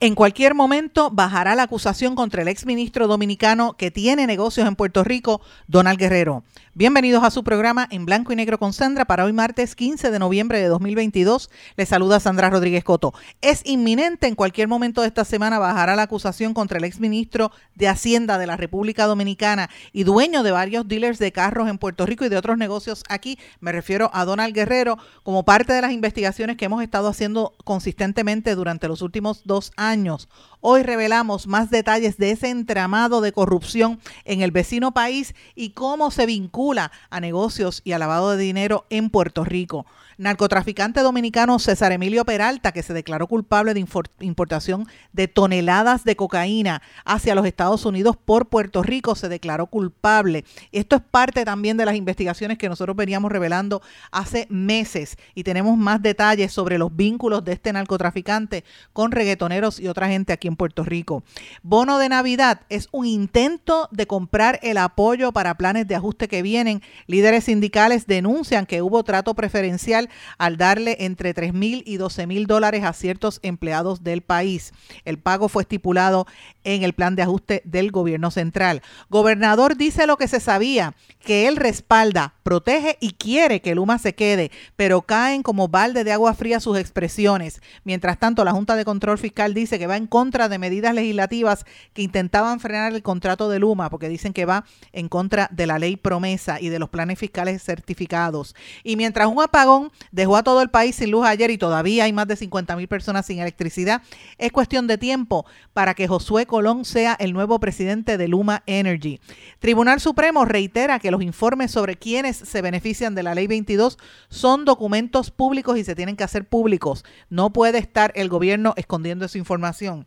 En cualquier momento bajará la acusación contra el exministro dominicano que tiene negocios en Puerto Rico, Donald Guerrero. Bienvenidos a su programa en blanco y negro con Sandra para hoy martes 15 de noviembre de 2022. Les saluda Sandra Rodríguez Coto. Es inminente en cualquier momento de esta semana bajará la acusación contra el exministro de Hacienda de la República Dominicana y dueño de varios dealers de carros en Puerto Rico y de otros negocios aquí. Me refiero a Donald Guerrero como parte de las investigaciones que hemos estado haciendo consistentemente durante los últimos dos años. Hoy revelamos más detalles de ese entramado de corrupción en el vecino país y cómo se vincula a negocios y a lavado de dinero en Puerto Rico narcotraficante dominicano César Emilio Peralta, que se declaró culpable de importación de toneladas de cocaína hacia los Estados Unidos por Puerto Rico, se declaró culpable. Esto es parte también de las investigaciones que nosotros veníamos revelando hace meses y tenemos más detalles sobre los vínculos de este narcotraficante con reggaetoneros y otra gente aquí en Puerto Rico. Bono de Navidad es un intento de comprar el apoyo para planes de ajuste que vienen. Líderes sindicales denuncian que hubo trato preferencial al darle entre 3 mil y 12 mil dólares a ciertos empleados del país. El pago fue estipulado en el plan de ajuste del gobierno central. Gobernador dice lo que se sabía, que él respalda, protege y quiere que Luma se quede, pero caen como balde de agua fría sus expresiones. Mientras tanto, la Junta de Control Fiscal dice que va en contra de medidas legislativas que intentaban frenar el contrato de Luma, porque dicen que va en contra de la ley promesa y de los planes fiscales certificados. Y mientras un apagón dejó a todo el país sin luz ayer y todavía hay más de 50 mil personas sin electricidad, es cuestión de tiempo para que Josué Colón sea el nuevo presidente de Luma Energy. Tribunal Supremo reitera que los informes sobre quienes se benefician de la ley 22 son documentos públicos y se tienen que hacer públicos. No puede estar el gobierno escondiendo esa información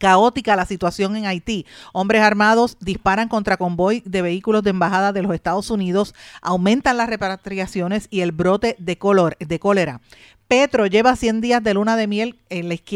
caótica la situación en Haití. Hombres armados disparan contra convoy de vehículos de embajada de los Estados Unidos, aumentan las repatriaciones y el brote de, color, de cólera. Petro lleva 100 días de luna de miel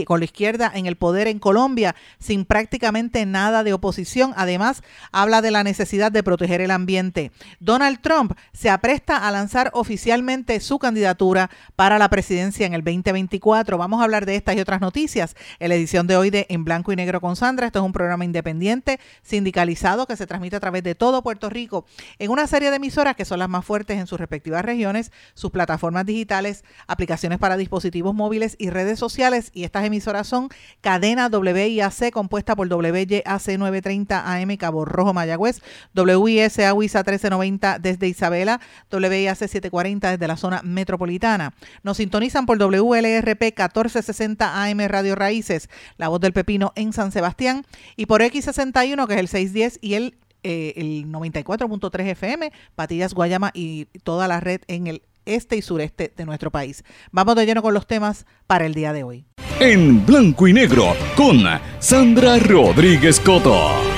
con la izquierda en el poder en Colombia sin prácticamente nada de oposición. Además, habla de la necesidad de proteger el ambiente. Donald Trump se apresta a lanzar oficialmente su candidatura para la presidencia en el 2024. Vamos a hablar de estas y otras noticias en la edición de hoy de En Blanco y Negro con Sandra. Esto es un programa independiente, sindicalizado, que se transmite a través de todo Puerto Rico en una serie de emisoras que son las más fuertes en sus respectivas regiones, sus plataformas digitales, aplicaciones para dispositivos móviles y redes sociales. Y estas emisoras son Cadena WIAC, compuesta por WYAC 930 AM Cabo Rojo Mayagüez, WIS AWISA 1390 desde Isabela, WIAC 740 desde la zona metropolitana. Nos sintonizan por WLRP 1460 AM Radio Raíces, La Voz del Pepino en San Sebastián, y por X61, que es el 610, y el eh, el 94.3 FM, Patillas Guayama y toda la red en el este y sureste de nuestro país. Vamos de lleno con los temas para el día de hoy. En blanco y negro con Sandra Rodríguez Coto.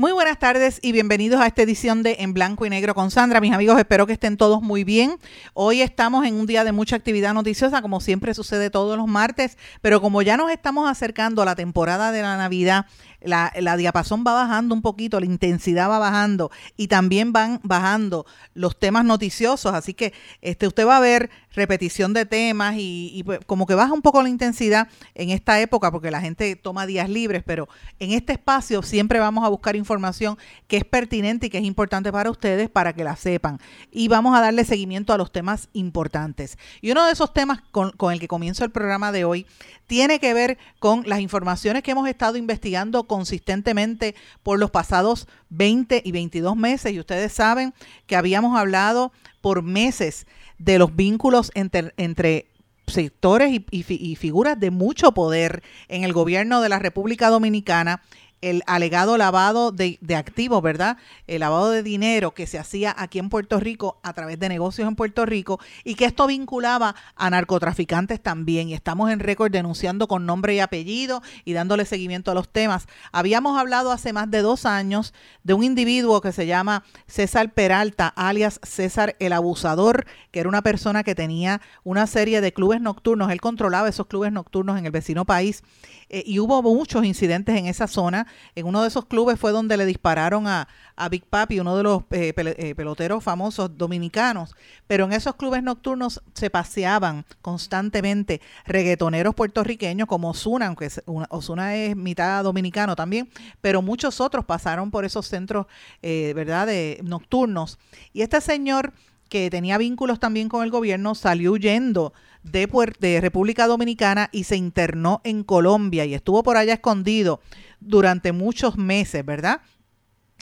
Muy buenas tardes y bienvenidos a esta edición de En Blanco y Negro con Sandra. Mis amigos, espero que estén todos muy bien. Hoy estamos en un día de mucha actividad noticiosa, como siempre sucede todos los martes, pero como ya nos estamos acercando a la temporada de la Navidad, la, la diapasón va bajando un poquito, la intensidad va bajando y también van bajando los temas noticiosos. Así que este, usted va a ver repetición de temas y, pues, como que baja un poco la intensidad en esta época porque la gente toma días libres, pero en este espacio siempre vamos a buscar información que es pertinente y que es importante para ustedes para que la sepan. Y vamos a darle seguimiento a los temas importantes. Y uno de esos temas con, con el que comienzo el programa de hoy tiene que ver con las informaciones que hemos estado investigando consistentemente por los pasados 20 y 22 meses. Y ustedes saben que habíamos hablado por meses de los vínculos entre, sectores y, figuras de mucho poder en el gobierno de la República Dominicana el alegado lavado de, activos, ¿verdad? El lavado de dinero que se hacía aquí en Puerto Rico a través de negocios en Puerto Rico y que esto vinculaba a narcotraficantes también. Y estamos en récord denunciando con nombre y apellido y dándole seguimiento a los temas. Habíamos hablado hace más de dos años de un individuo que se llama César Peralta, alias César el Abusador, que era una persona que tenía una serie de clubes nocturnos. Él controlaba esos clubes nocturnos en el vecino país eh, y hubo muchos incidentes en esa zona. En uno de esos clubes fue donde le dispararon a, Big Papi, uno de los eh, eh, peloteros famosos dominicanos. Pero en esos clubes nocturnos se paseaban constantemente reggaetoneros puertorriqueños como Osuna, aunque Osuna es mitad dominicano también, pero muchos otros pasaron por esos centros, ¿verdad?, de nocturnos. Y este señor que tenía vínculos también con el gobierno salió huyendo de, de República Dominicana y se internó en Colombia y estuvo por allá escondido durante muchos meses, ¿verdad?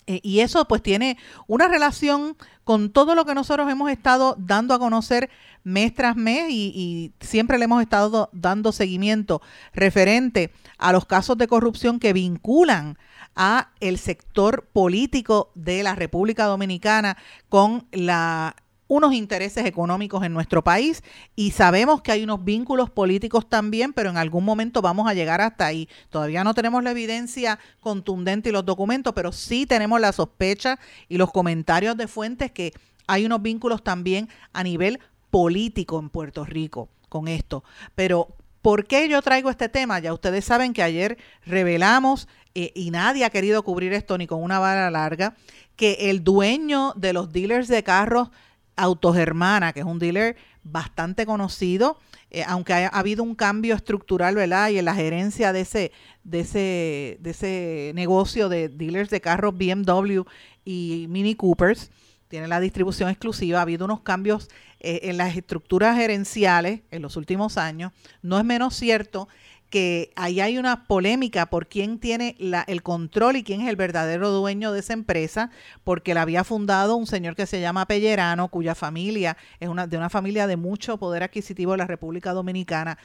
Eh, y eso pues tiene una relación con todo lo que nosotros hemos estado dando a conocer mes tras mes y, y, siempre le hemos estado dando seguimiento referente a los casos de corrupción que vinculan a el sector político de la República Dominicana con la unos intereses económicos en nuestro país y sabemos que hay unos vínculos políticos también, pero en algún momento vamos a llegar hasta ahí. Todavía no tenemos la evidencia contundente y los documentos, pero sí tenemos la sospecha y los comentarios de fuentes que hay unos vínculos también a nivel político en Puerto Rico con esto. Pero ¿por qué yo traigo este tema? Ya ustedes saben que ayer revelamos eh, y nadie ha querido cubrir esto ni con una vara larga, que el dueño de los dealers de carros Autogermana, que es un dealer bastante conocido, eh, aunque ha, habido un cambio estructural, ¿verdad? Y en la gerencia de ese, de ese, de ese negocio de dealers de carros BMW y Mini Coopers, tiene la distribución exclusiva, ha habido unos cambios eh, en las estructuras gerenciales en los últimos años. No es menos cierto que ahí hay una polémica por quién tiene el control y quién es el verdadero dueño de esa empresa, porque la había fundado un señor que se llama Pellerano, cuya familia es una, de una familia de mucho poder adquisitivo de la República Dominicana,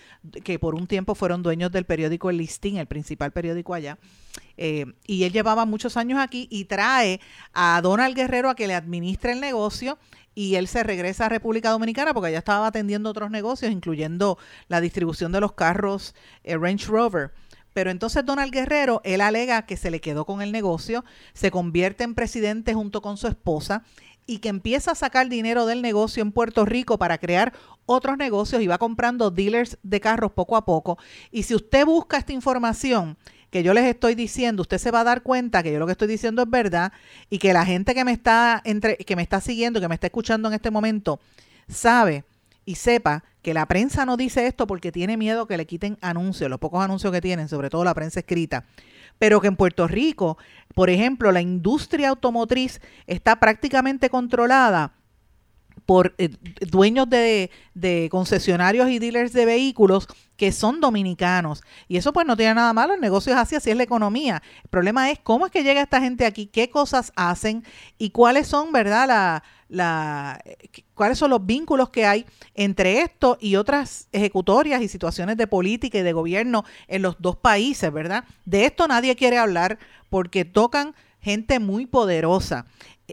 que por un tiempo fueron dueños del periódico El Listín, el principal periódico allá. Eh, y él llevaba muchos años aquí y trae a Donald Guerrero a que le administre el negocio y él se regresa a República Dominicana porque allá estaba atendiendo otros negocios, incluyendo la distribución de los carros eh, Range Rover. Pero entonces Donald Guerrero, él alega que se le quedó con el negocio, se convierte en presidente junto con su esposa y que empieza a sacar dinero del negocio en Puerto Rico para crear otros negocios y va comprando dealers de carros poco a poco. Y si usted busca esta información, que yo les estoy diciendo, usted se va a dar cuenta que yo lo que estoy diciendo es verdad y que la gente que me está entre, que me está siguiendo, que me está escuchando en este momento, sabe y sepa que la prensa no dice esto porque tiene miedo que le quiten anuncios, los pocos anuncios que tienen, sobre todo la prensa escrita, pero que en Puerto Rico, por ejemplo, la industria automotriz está prácticamente controlada por eh, dueños de, de, concesionarios y dealers de vehículos que son dominicanos. Y eso pues no tiene nada malo, el negocio es así, así es la economía. El problema es cómo es que llega esta gente aquí, qué cosas hacen y cuáles son, ¿verdad? La, la, cuáles son los vínculos que hay entre esto y otras ejecutorias y situaciones de política y de gobierno en los dos países, ¿verdad? De esto nadie quiere hablar porque tocan gente muy poderosa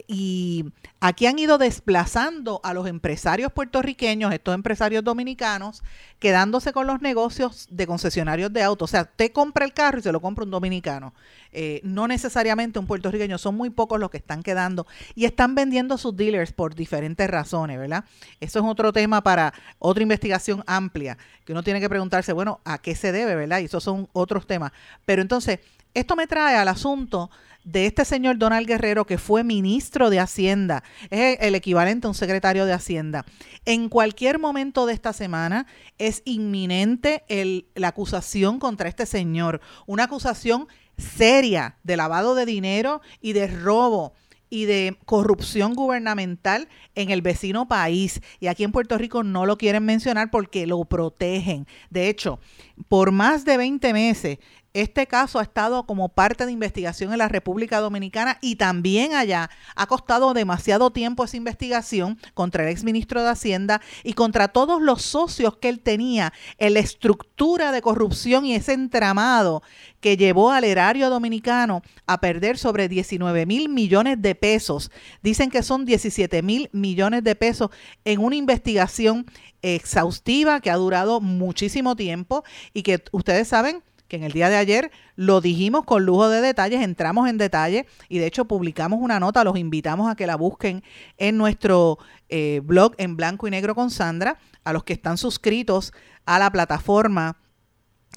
y aquí han ido desplazando a los empresarios puertorriqueños, estos empresarios dominicanos, quedándose con los negocios de concesionarios de autos. O sea, te compra el carro y se lo compra un dominicano. Eh, no necesariamente un puertorriqueño, son muy pocos los que están quedando y están vendiendo sus dealers por diferentes razones, ¿verdad? Eso es otro tema para otra investigación amplia, que uno tiene que preguntarse, bueno, ¿a qué se debe, verdad? Y esos son otros temas. Pero entonces, esto me trae al asunto de este señor Donald Guerrero, que fue ministro de Hacienda, es el equivalente a un secretario de Hacienda. En cualquier momento de esta semana es inminente el, la acusación contra este señor, una acusación seria de lavado de dinero y de robo y de corrupción gubernamental en el vecino país. Y aquí en Puerto Rico no lo quieren mencionar porque lo protegen. De hecho, por más de 20 meses, Este caso ha estado como parte de investigación en la República Dominicana y también allá. Ha costado demasiado tiempo esa investigación contra el exministro de Hacienda y contra todos los socios que él tenía en la estructura de corrupción y ese entramado que llevó al erario dominicano a perder sobre 19 mil millones de pesos. Dicen que son 17 mil millones de pesos en una investigación exhaustiva que ha durado muchísimo tiempo y que ustedes saben que en el día de ayer lo dijimos con lujo de detalles, entramos en detalle y de hecho publicamos una nota, los invitamos a que la busquen en nuestro eh, blog en blanco y negro con Sandra, a los que están suscritos a la plataforma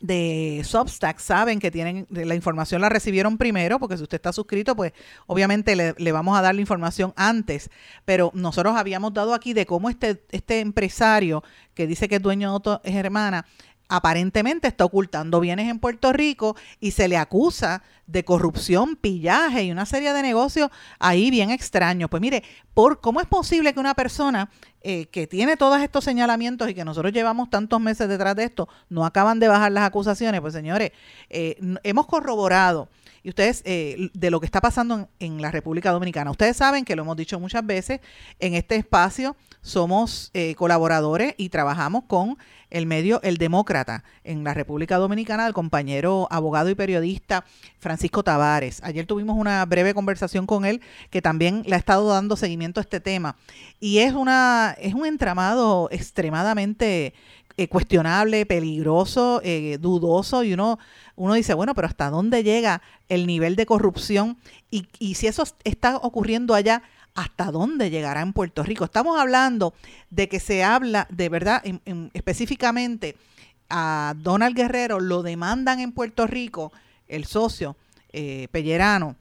de Substack saben que tienen la información la recibieron primero, porque si usted está suscrito, pues obviamente le, le, vamos a dar la información antes. Pero nosotros habíamos dado aquí de cómo este, este empresario que dice que es dueño de Auto es hermana, aparentemente está ocultando bienes en Puerto Rico y se le acusa de corrupción, pillaje y una serie de negocios ahí bien extraños. Pues mire, por ¿cómo es posible que una persona eh, que tiene todos estos señalamientos y que nosotros llevamos tantos meses detrás de esto, no acaban de bajar las acusaciones? Pues señores, eh, hemos corroborado y ustedes eh, de lo que está pasando en, la República Dominicana. Ustedes saben que lo hemos dicho muchas veces, en este espacio somos eh, colaboradores y trabajamos con el medio El Demócrata en la República Dominicana, el compañero abogado y periodista Francisco Tavares. Ayer tuvimos una breve conversación con él que también le ha estado dando seguimiento a este tema. Y es, una, es un entramado extremadamente eh, cuestionable, peligroso, eh, dudoso, y uno, uno dice, bueno, pero ¿hasta dónde llega el nivel de corrupción? Y, si eso está ocurriendo allá, ¿hasta dónde llegará en Puerto Rico? Estamos hablando de que se habla, de verdad, específicamente a Donald Guerrero lo demandan en Puerto Rico, el socio eh, Pellerano,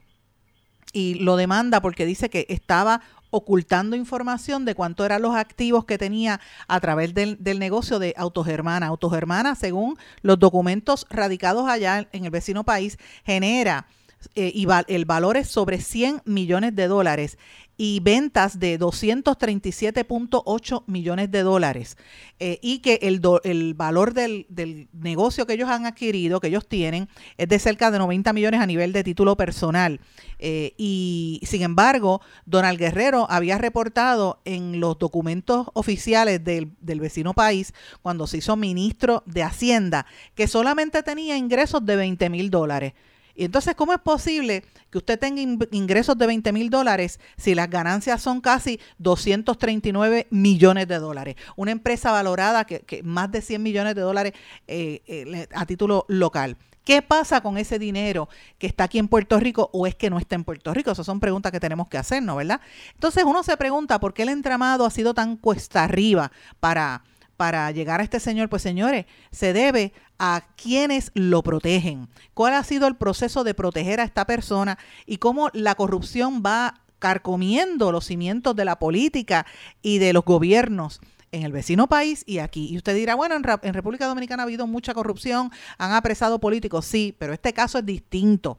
y lo demanda porque dice que estaba ocultando información de cuánto eran los activos que tenía a través del, negocio de Autogermana. Autogermana, según los documentos radicados allá en el vecino país, genera eh, y el valor es sobre 100 millones de dólares y ventas de 237.8 millones de dólares eh, y que el, el valor del, del, negocio que ellos han adquirido, que ellos tienen, es de cerca de 90 millones a nivel de título personal. Eh, y sin embargo, Donald Guerrero había reportado en los documentos oficiales del, del vecino país, cuando se hizo ministro de Hacienda, que solamente tenía ingresos de 20 mil dólares. Y entonces, ¿cómo es posible que usted tenga ingresos de 20 mil dólares si las ganancias son casi 239 millones de dólares? Una empresa valorada que, más de 100 millones de dólares eh, eh, a título local. ¿Qué pasa con ese dinero que está aquí en Puerto Rico o es que no está en Puerto Rico? Esas son preguntas que tenemos que hacernos, ¿verdad? Entonces uno se pregunta por qué el entramado ha sido tan cuesta arriba para para llegar a este señor, pues señores, se debe a quienes lo protegen. ¿Cuál ha sido el proceso de proteger a esta persona y cómo la corrupción va carcomiendo los cimientos de la política y de los gobiernos? en el vecino país y aquí. Y usted dirá, bueno, en, República Dominicana ha habido mucha corrupción, han apresado políticos, sí, pero este caso es distinto.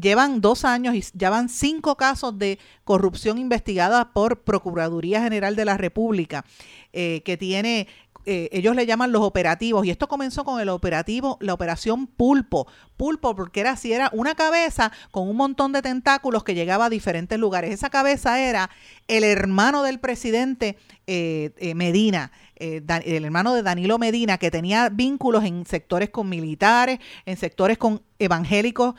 Llevan dos años y ya van cinco casos de corrupción investigada por Procuraduría General de la República, eh, que tiene eh, ellos le llaman los operativos, y esto comenzó con el operativo, la operación pulpo, pulpo porque era así, era una cabeza con un montón de tentáculos que llegaba a diferentes lugares. Esa cabeza era el hermano del presidente eh, eh, Medina, el hermano de Danilo Medina, que tenía vínculos en sectores con militares, en sectores con evangélicos,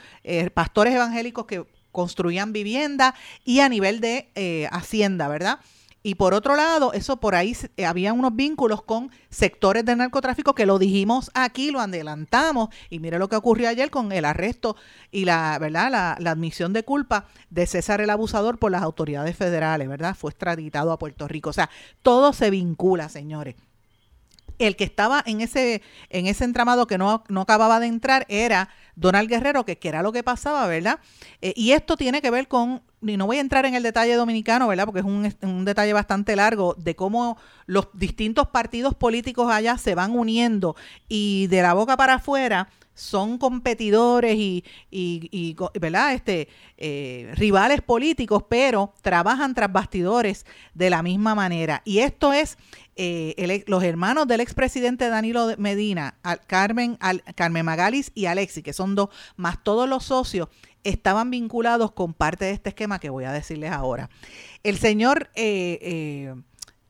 pastores evangélicos que construían vivienda y a nivel de hacienda, ¿verdad? Y por otro lado, eso por ahí eh, había unos vínculos con sectores del narcotráfico que lo dijimos aquí, lo adelantamos. Y mire lo que ocurrió ayer con el arresto y la, ¿verdad? La, admisión de culpa de César el Abusador por las autoridades federales, ¿verdad? Fue extraditado a Puerto Rico. O sea, todo se vincula, señores el que estaba en ese, en ese entramado que no, no acababa de entrar era Donald Guerrero, que, era lo que pasaba, ¿verdad? Eh, y esto tiene que ver con, y no voy a entrar en el detalle dominicano, ¿verdad? Porque es un, un detalle bastante largo de cómo los distintos partidos políticos allá se van uniendo y de la boca para afuera son competidores y, y, ¿verdad? Este, eh, rivales políticos, pero trabajan tras bastidores de la misma manera. Y esto es eh, los hermanos del expresidente Danilo Medina, Carmen, al, Carmen Magalis y Alexi, que son dos, más todos los socios, estaban vinculados con parte de este esquema que voy a decirles ahora. El señor, eh, eh,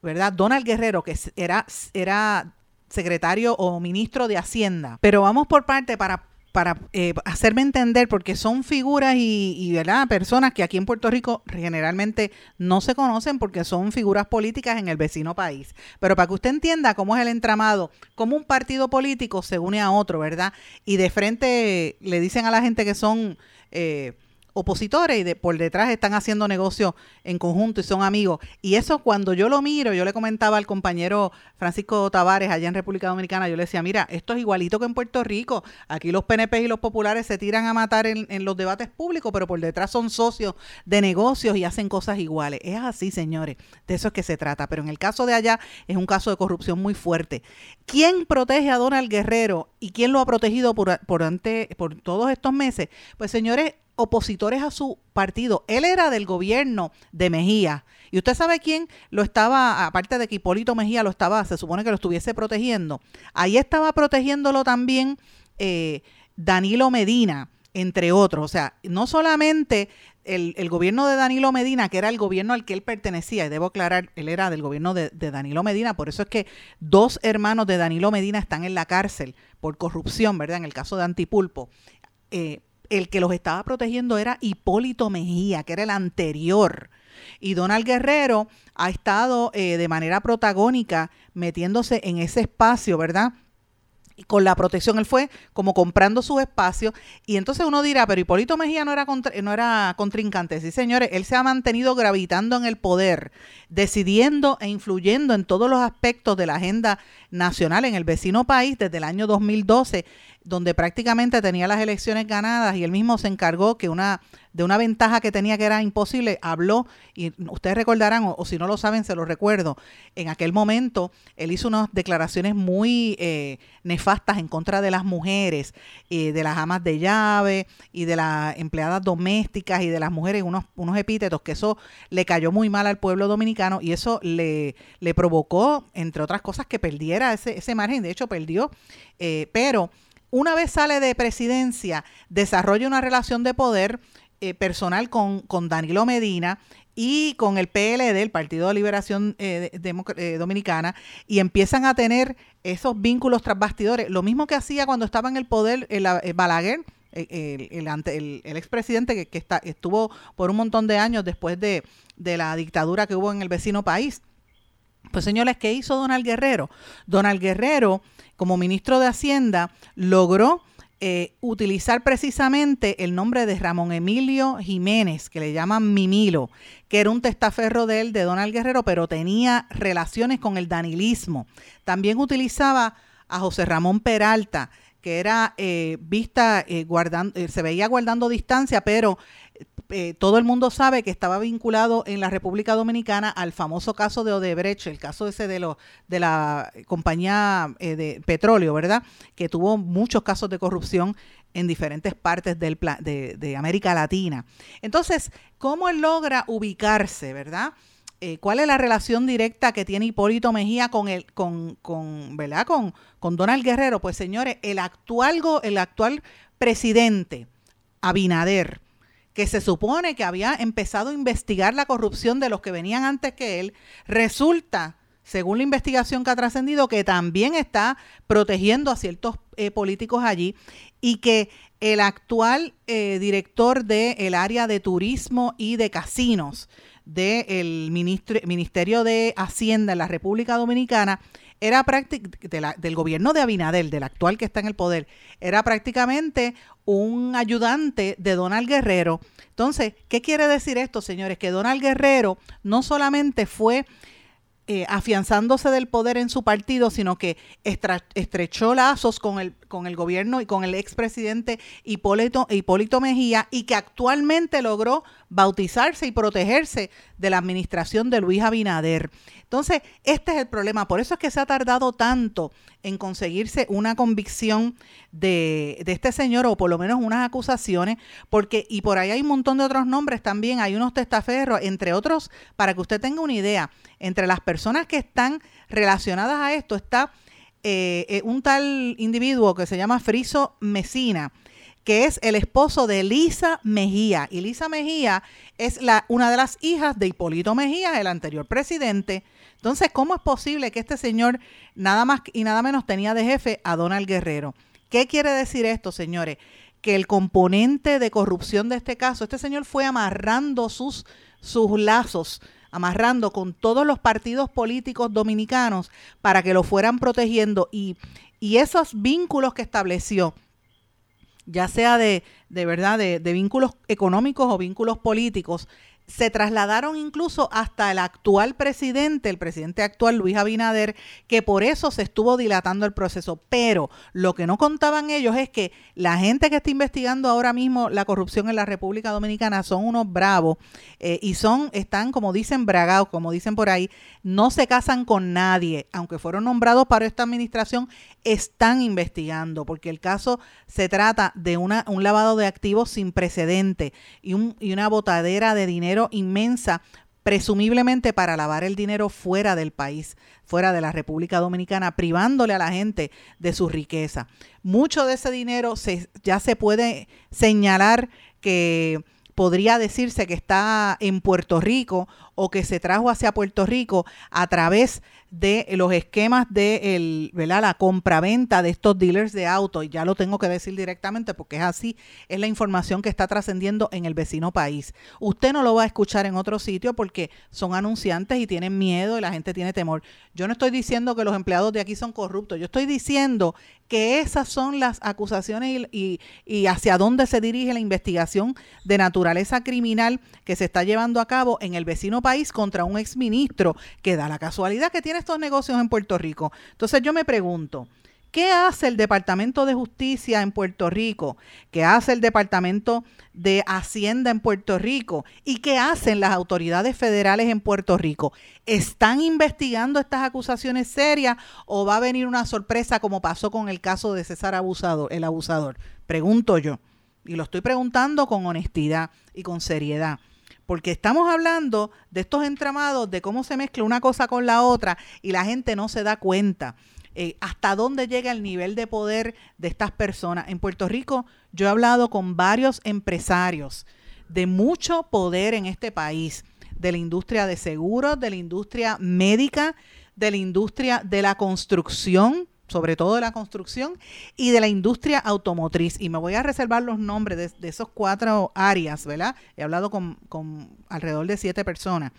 ¿verdad? Donald Guerrero, que era, era secretario o ministro de Hacienda. Pero vamos por parte para para eh, hacerme entender, porque son figuras y, ¿verdad? personas que aquí en Puerto Rico generalmente no se conocen porque son figuras políticas en el vecino país. Pero para que usted entienda cómo es el entramado, cómo un partido político se une a otro, ¿verdad? Y de frente le dicen a la gente que son... Eh, opositores y de, por detrás están haciendo negocios en conjunto y son amigos. Y eso cuando yo lo miro, yo le comentaba al compañero Francisco Tavares allá en República Dominicana, yo le decía, mira, esto es igualito que en Puerto Rico. Aquí los PNP y los populares se tiran a matar en, en los debates públicos, pero por detrás son socios de negocios y hacen cosas iguales. Es así, señores. De eso es que se trata. Pero en el caso de allá es un caso de corrupción muy fuerte. ¿Quién protege a Donald Guerrero y quién lo ha protegido por, por, ante, por todos estos meses? Pues señores, opositores a su partido. Él era del gobierno de Mejía. Y usted sabe quién lo estaba, aparte de que Hipólito Mejía lo estaba, se supone que lo estuviese protegiendo. Ahí estaba protegiéndolo también eh, Danilo Medina, entre otros. O sea, no solamente el, gobierno de Danilo Medina, que era el gobierno al que él pertenecía, y debo aclarar, él era del gobierno de, Danilo Medina, por eso es que dos hermanos de Danilo Medina están en la cárcel por corrupción, ¿verdad? En el caso de Antipulpo. Eh, el que los estaba protegiendo era Hipólito Mejía, que era el anterior. Y Donald Guerrero ha estado eh, de manera protagónica metiéndose en ese espacio, ¿verdad? con la protección, él fue como comprando su espacio y entonces uno dirá, pero Hipólito Mejía no era, no era contrincante. Sí, señores, él se ha mantenido gravitando en el poder, decidiendo e influyendo en todos los aspectos de la agenda nacional en el vecino país desde el año 2012 donde prácticamente tenía las elecciones ganadas y él mismo se encargó que una de una ventaja que tenía que era imposible, habló, y ustedes recordarán, o, si no lo saben, se lo recuerdo, en aquel momento él hizo unas declaraciones muy eh, nefastas en contra de las mujeres, eh, de las amas de llave y de las empleadas domésticas y de las mujeres, unos, unos epítetos que eso le cayó muy mal al pueblo dominicano y eso le, le provocó, entre otras cosas, que perdiera ese, ese margen, de hecho perdió, eh, pero una vez sale de presidencia, desarrolla una relación de poder eh, personal con, con, Danilo Medina y con el PLD, el Partido de Liberación eh, eh, Dominicana, y empiezan a tener esos vínculos tras bastidores. Lo mismo que hacía cuando estaba en el poder el, Balaguer, el, el, el, expresidente que, que está, estuvo por un montón de años después de, de la dictadura que hubo en el vecino país. Pues señores, ¿qué hizo Donald Guerrero? Donald Guerrero como ministro de Hacienda, logró eh, utilizar precisamente el nombre de Ramón Emilio Jiménez, que le llaman Mimilo, que era un testaferro de él, de Donald Guerrero, pero tenía relaciones con el danilismo. También utilizaba a José Ramón Peralta, que era eh, vista, eh, guardando, se veía guardando distancia, pero eh, todo el mundo sabe que estaba vinculado en la República Dominicana al famoso caso de Odebrecht, el caso ese de, de la compañía eh, de petróleo, ¿verdad? Que tuvo muchos casos de corrupción en diferentes partes del de, de, América Latina. Entonces, ¿cómo él logra ubicarse, verdad? Eh, ¿Cuál es la relación directa que tiene Hipólito Mejía con el, con, con, ¿verdad? Con, con Donald Guerrero? Pues señores, el actual, el actual presidente, Abinader, que se supone que había empezado a investigar la corrupción de los que venían antes que él, resulta, según la investigación que ha trascendido, que también está protegiendo a ciertos eh, políticos allí y que el actual eh, director del área de turismo y de casinos del Ministerio de Hacienda en la República Dominicana era prácticamente del gobierno de Abinadel, del actual que está en el poder, era prácticamente un ayudante de Donald Guerrero. Entonces, ¿qué quiere decir esto, señores? Que Donald Guerrero no solamente fue eh, afianzándose del poder en su partido, sino que estrechó lazos con el, con el gobierno y con el expresidente Hipólito, Hipólito Mejía y que actualmente logró bautizarse y protegerse de la administración de Luis Abinader. Entonces, este es el problema. Por eso es que se ha tardado tanto en conseguirse una convicción de, de, este señor, o por lo menos unas acusaciones, porque, y por ahí hay un montón de otros nombres también, hay unos testaferros, entre otros, para que usted tenga una idea, entre las personas que están relacionadas a esto está eh, eh, un tal individuo que se llama Friso Mesina, que es el esposo de Lisa Mejía. Y Lisa Mejía es la, una de las hijas de Hipólito Mejía, el anterior presidente. Entonces, ¿cómo es posible que este señor nada más y nada menos tenía de jefe a Donald Guerrero? ¿Qué quiere decir esto, señores? Que el componente de corrupción de este caso, este señor fue amarrando sus, sus lazos amarrando con todos los partidos políticos dominicanos para que lo fueran protegiendo. Y, y esos vínculos que estableció, ya sea de, de verdad, de, de vínculos económicos o vínculos políticos, se trasladaron incluso hasta el actual presidente, el presidente actual Luis Abinader, que por eso se estuvo dilatando el proceso. Pero lo que no contaban ellos es que la gente que está investigando ahora mismo la corrupción en la República Dominicana son unos bravos eh, y son, están como dicen bragados, como dicen por ahí, no se casan con nadie, aunque fueron nombrados para esta administración, están investigando, porque el caso se trata de una, un lavado de activos sin precedente y, un, y una botadera de dinero inmensa, presumiblemente para lavar el dinero fuera del país, fuera de la República Dominicana, privándole a la gente de su riqueza. Mucho de ese dinero se, ya se puede señalar que podría decirse que está en Puerto Rico o que se trajo hacia Puerto Rico a través de los esquemas de el, ¿verdad? la compraventa de estos dealers de autos, y ya lo tengo que decir directamente porque es así, es la información que está trascendiendo en el vecino país. Usted no lo va a escuchar en otro sitio porque son anunciantes y tienen miedo y la gente tiene temor. Yo no estoy diciendo que los empleados de aquí son corruptos, yo estoy diciendo que esas son las acusaciones y, y hacia dónde se dirige la investigación de naturaleza criminal que se está llevando a cabo en el vecino país contra un exministro que da la casualidad que tiene estos negocios en Puerto Rico. Entonces yo me pregunto, ¿qué hace el Departamento de Justicia en Puerto Rico? ¿Qué hace el Departamento de Hacienda en Puerto Rico? ¿Y qué hacen las autoridades federales en Puerto Rico? ¿Están investigando estas acusaciones serias o va a venir una sorpresa como pasó con el caso de César Abusador, el abusador? Pregunto yo. Y lo estoy preguntando con honestidad y con seriedad porque estamos hablando de estos entramados, de cómo se mezcla una cosa con la otra y la gente no se da cuenta. Eh, hasta dónde llega el nivel de poder de estas personas. En Puerto Rico yo he hablado con varios empresarios de mucho poder en este país, de la industria de seguros, de la industria médica, de la industria de la construcción, sobre todo de la construcción y de la industria automotriz. Y me voy a reservar los nombres de, esos cuatro áreas, ¿verdad? He hablado con, alrededor de siete personas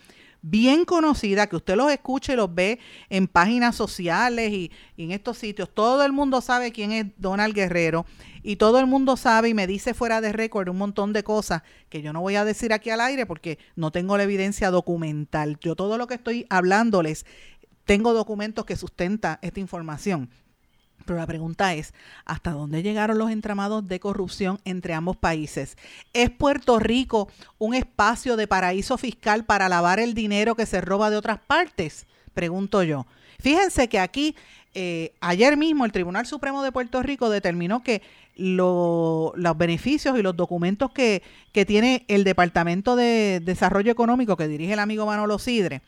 bien conocida, que usted los escuche y los ve en páginas sociales y, y, en estos sitios. Todo el mundo sabe quién es Donald Guerrero y todo el mundo sabe y me dice fuera de récord un montón de cosas que yo no voy a decir aquí al aire porque no tengo la evidencia documental. Yo todo lo que estoy hablándoles tengo documentos que sustentan esta información. Pero la pregunta es, ¿hasta dónde llegaron los entramados de corrupción entre ambos países? ¿Es Puerto Rico un espacio de paraíso fiscal para lavar el dinero que se roba de otras partes? Pregunto yo. Fíjense que aquí, eh, ayer mismo, el Tribunal Supremo de Puerto Rico determinó que los beneficios y los documentos que, que tiene el Departamento de Desarrollo Económico que dirige el amigo Manolo Sidre,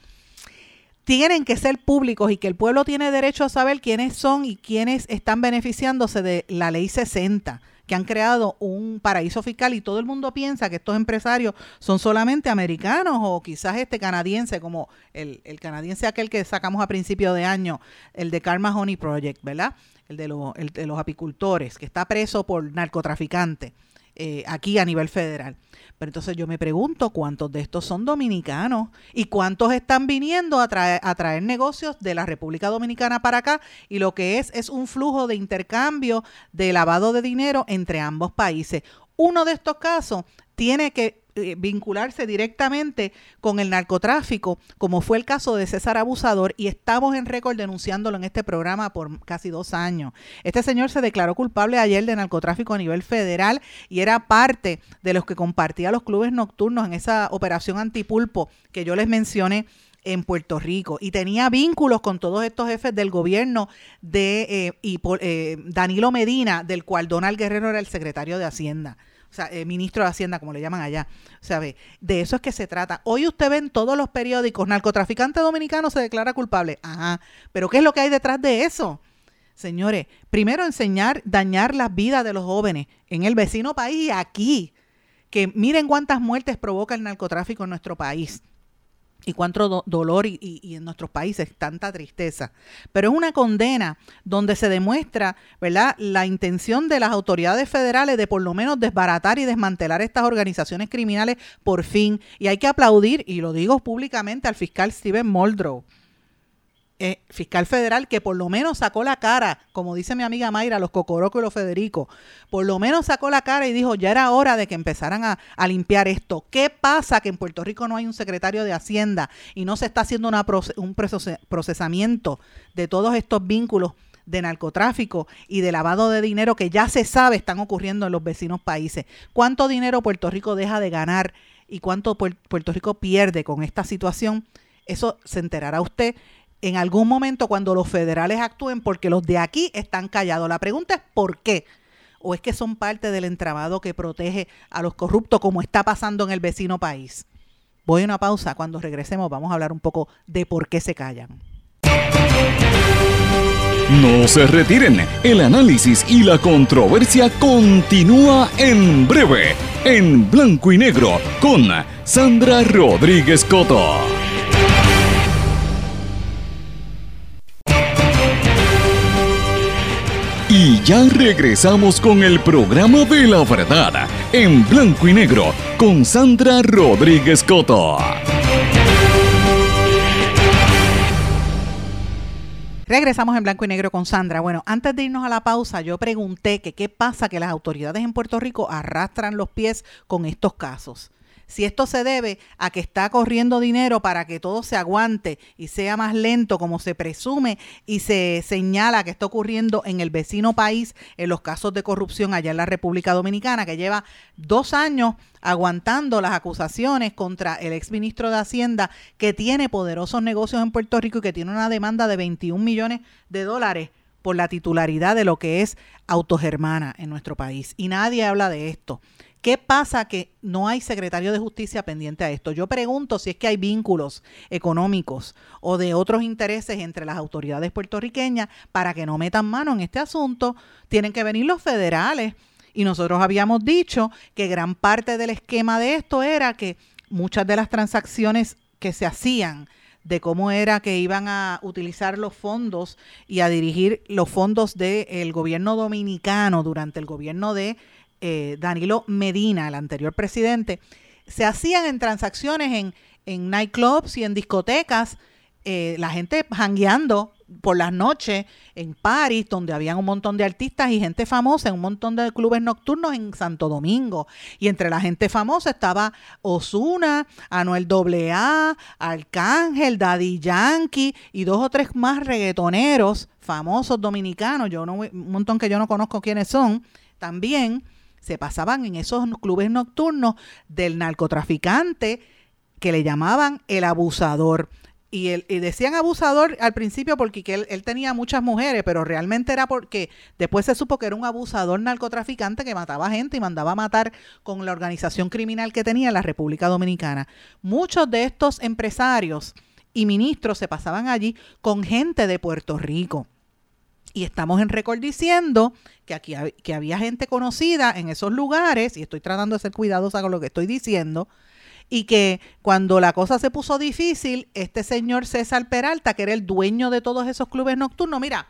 tienen que ser públicos y que el pueblo tiene derecho a saber quiénes son y quiénes están beneficiándose de la ley 60 que han creado un paraíso fiscal y todo el mundo piensa que estos empresarios son solamente americanos o quizás este canadiense, como el, el canadiense aquel que sacamos a principio de año, el de Karma Honey Project, ¿verdad? El de, el de los apicultores, que está preso por narcotraficante eh, aquí a nivel federal. Pero entonces yo me pregunto cuántos de estos son dominicanos y cuántos están viniendo a traer, a traer negocios de la República Dominicana para acá y lo que es es un flujo de intercambio de lavado de dinero entre ambos países. Uno de estos casos tiene que vincularse directamente con el narcotráfico, como fue el caso de César Abusador, y estamos en récord denunciándolo en este programa por casi dos años. Este señor se declaró culpable ayer de narcotráfico a nivel federal y era parte de los que compartía los clubes nocturnos en esa operación antipulpo que yo les mencioné en Puerto Rico y tenía vínculos con todos estos jefes del gobierno de eh, y eh, Danilo Medina, del cual Donald Guerrero era el secretario de Hacienda. O sea, eh, ministro de Hacienda, como le llaman allá. O sea, de eso es que se trata. Hoy usted ve en todos los periódicos, narcotraficante dominicano se declara culpable. Ajá. Pero ¿qué es lo que hay detrás de eso? Señores, primero enseñar, dañar las vidas de los jóvenes en el vecino país y aquí. Que miren cuántas muertes provoca el narcotráfico en nuestro país y cuánto dolor y, en nuestros países tanta tristeza. Pero es una condena donde se demuestra, ¿verdad?, la intención de las autoridades federales de por lo menos desbaratar y desmantelar estas organizaciones criminales por fin. Y hay que aplaudir, y lo digo públicamente, al fiscal Steven Muldrow eh, fiscal federal que por lo menos sacó la cara, como dice mi amiga Mayra, los Cocoroco y los Federico, por lo menos sacó la cara y dijo, ya era hora de que empezaran a, limpiar esto. ¿Qué pasa que en Puerto Rico no hay un secretario de Hacienda y no se está haciendo un procesamiento de todos estos vínculos? de narcotráfico y de lavado de dinero que ya se sabe están ocurriendo en los vecinos países. ¿Cuánto dinero Puerto Rico deja de ganar y cuánto Puerto Rico pierde con esta situación? Eso se enterará usted en algún momento cuando los federales actúen porque los de aquí están callados. La pregunta es ¿por qué? ¿O es que son parte del entramado que protege a los corruptos como está pasando en el vecino país? Voy a una pausa. Cuando regresemos vamos a hablar un poco de por qué se callan. No se retiren. El análisis y la controversia continúa en breve, en blanco y negro, con Sandra Rodríguez Coto. Y ya regresamos con el programa de la verdad, en blanco y negro, con Sandra Rodríguez Coto. Regresamos en blanco y negro con Sandra. Bueno, antes de irnos a la pausa, yo pregunté que qué pasa que las autoridades en Puerto Rico arrastran los pies con estos casos si esto se debe a que está corriendo dinero para que todo se aguante y sea más lento como se presume y se señala que está ocurriendo en el vecino país en los casos de corrupción allá en la República Dominicana, que lleva dos años aguantando las acusaciones contra el exministro de Hacienda que tiene poderosos negocios en Puerto Rico y que tiene una demanda de 21 millones de dólares por la titularidad de lo que es Autogermana en nuestro país. Y nadie habla de esto. ¿Qué pasa que no hay secretario de justicia pendiente a esto? Yo pregunto si es que hay vínculos económicos o de otros intereses entre las autoridades puertorriqueñas para que no metan mano en este asunto. Tienen que venir los federales. Y nosotros habíamos dicho que gran parte del esquema de esto era que muchas de las transacciones que se hacían de cómo era que iban a utilizar los fondos y a dirigir los fondos del gobierno dominicano durante el gobierno de eh, Danilo Medina, el anterior presidente, se hacían en transacciones en, en nightclubs y en discotecas, eh, la gente jangueando por las noches en París, donde habían un montón de artistas y gente famosa, en un montón de clubes nocturnos en Santo Domingo. Y entre la gente famosa estaba Osuna, Anuel AA, Arcángel, Daddy Yankee y dos o tres más reggaetoneros famosos dominicanos, yo no, un montón que yo no conozco quiénes son, también se pasaban en esos clubes nocturnos del narcotraficante que le llamaban el abusador. Y, el, decían abusador al principio porque él, él, tenía muchas mujeres, pero realmente era porque después se supo que era un abusador narcotraficante que mataba gente y mandaba a matar con la organización criminal que tenía en la República Dominicana. Muchos de estos empresarios y ministros se pasaban allí con gente de Puerto Rico. Y estamos en récord diciendo que aquí que había gente conocida en esos lugares, y estoy tratando de ser cuidadosa con lo que estoy diciendo, y que cuando la cosa se puso difícil, este señor César Peralta, que era el dueño de todos esos clubes nocturnos, mira,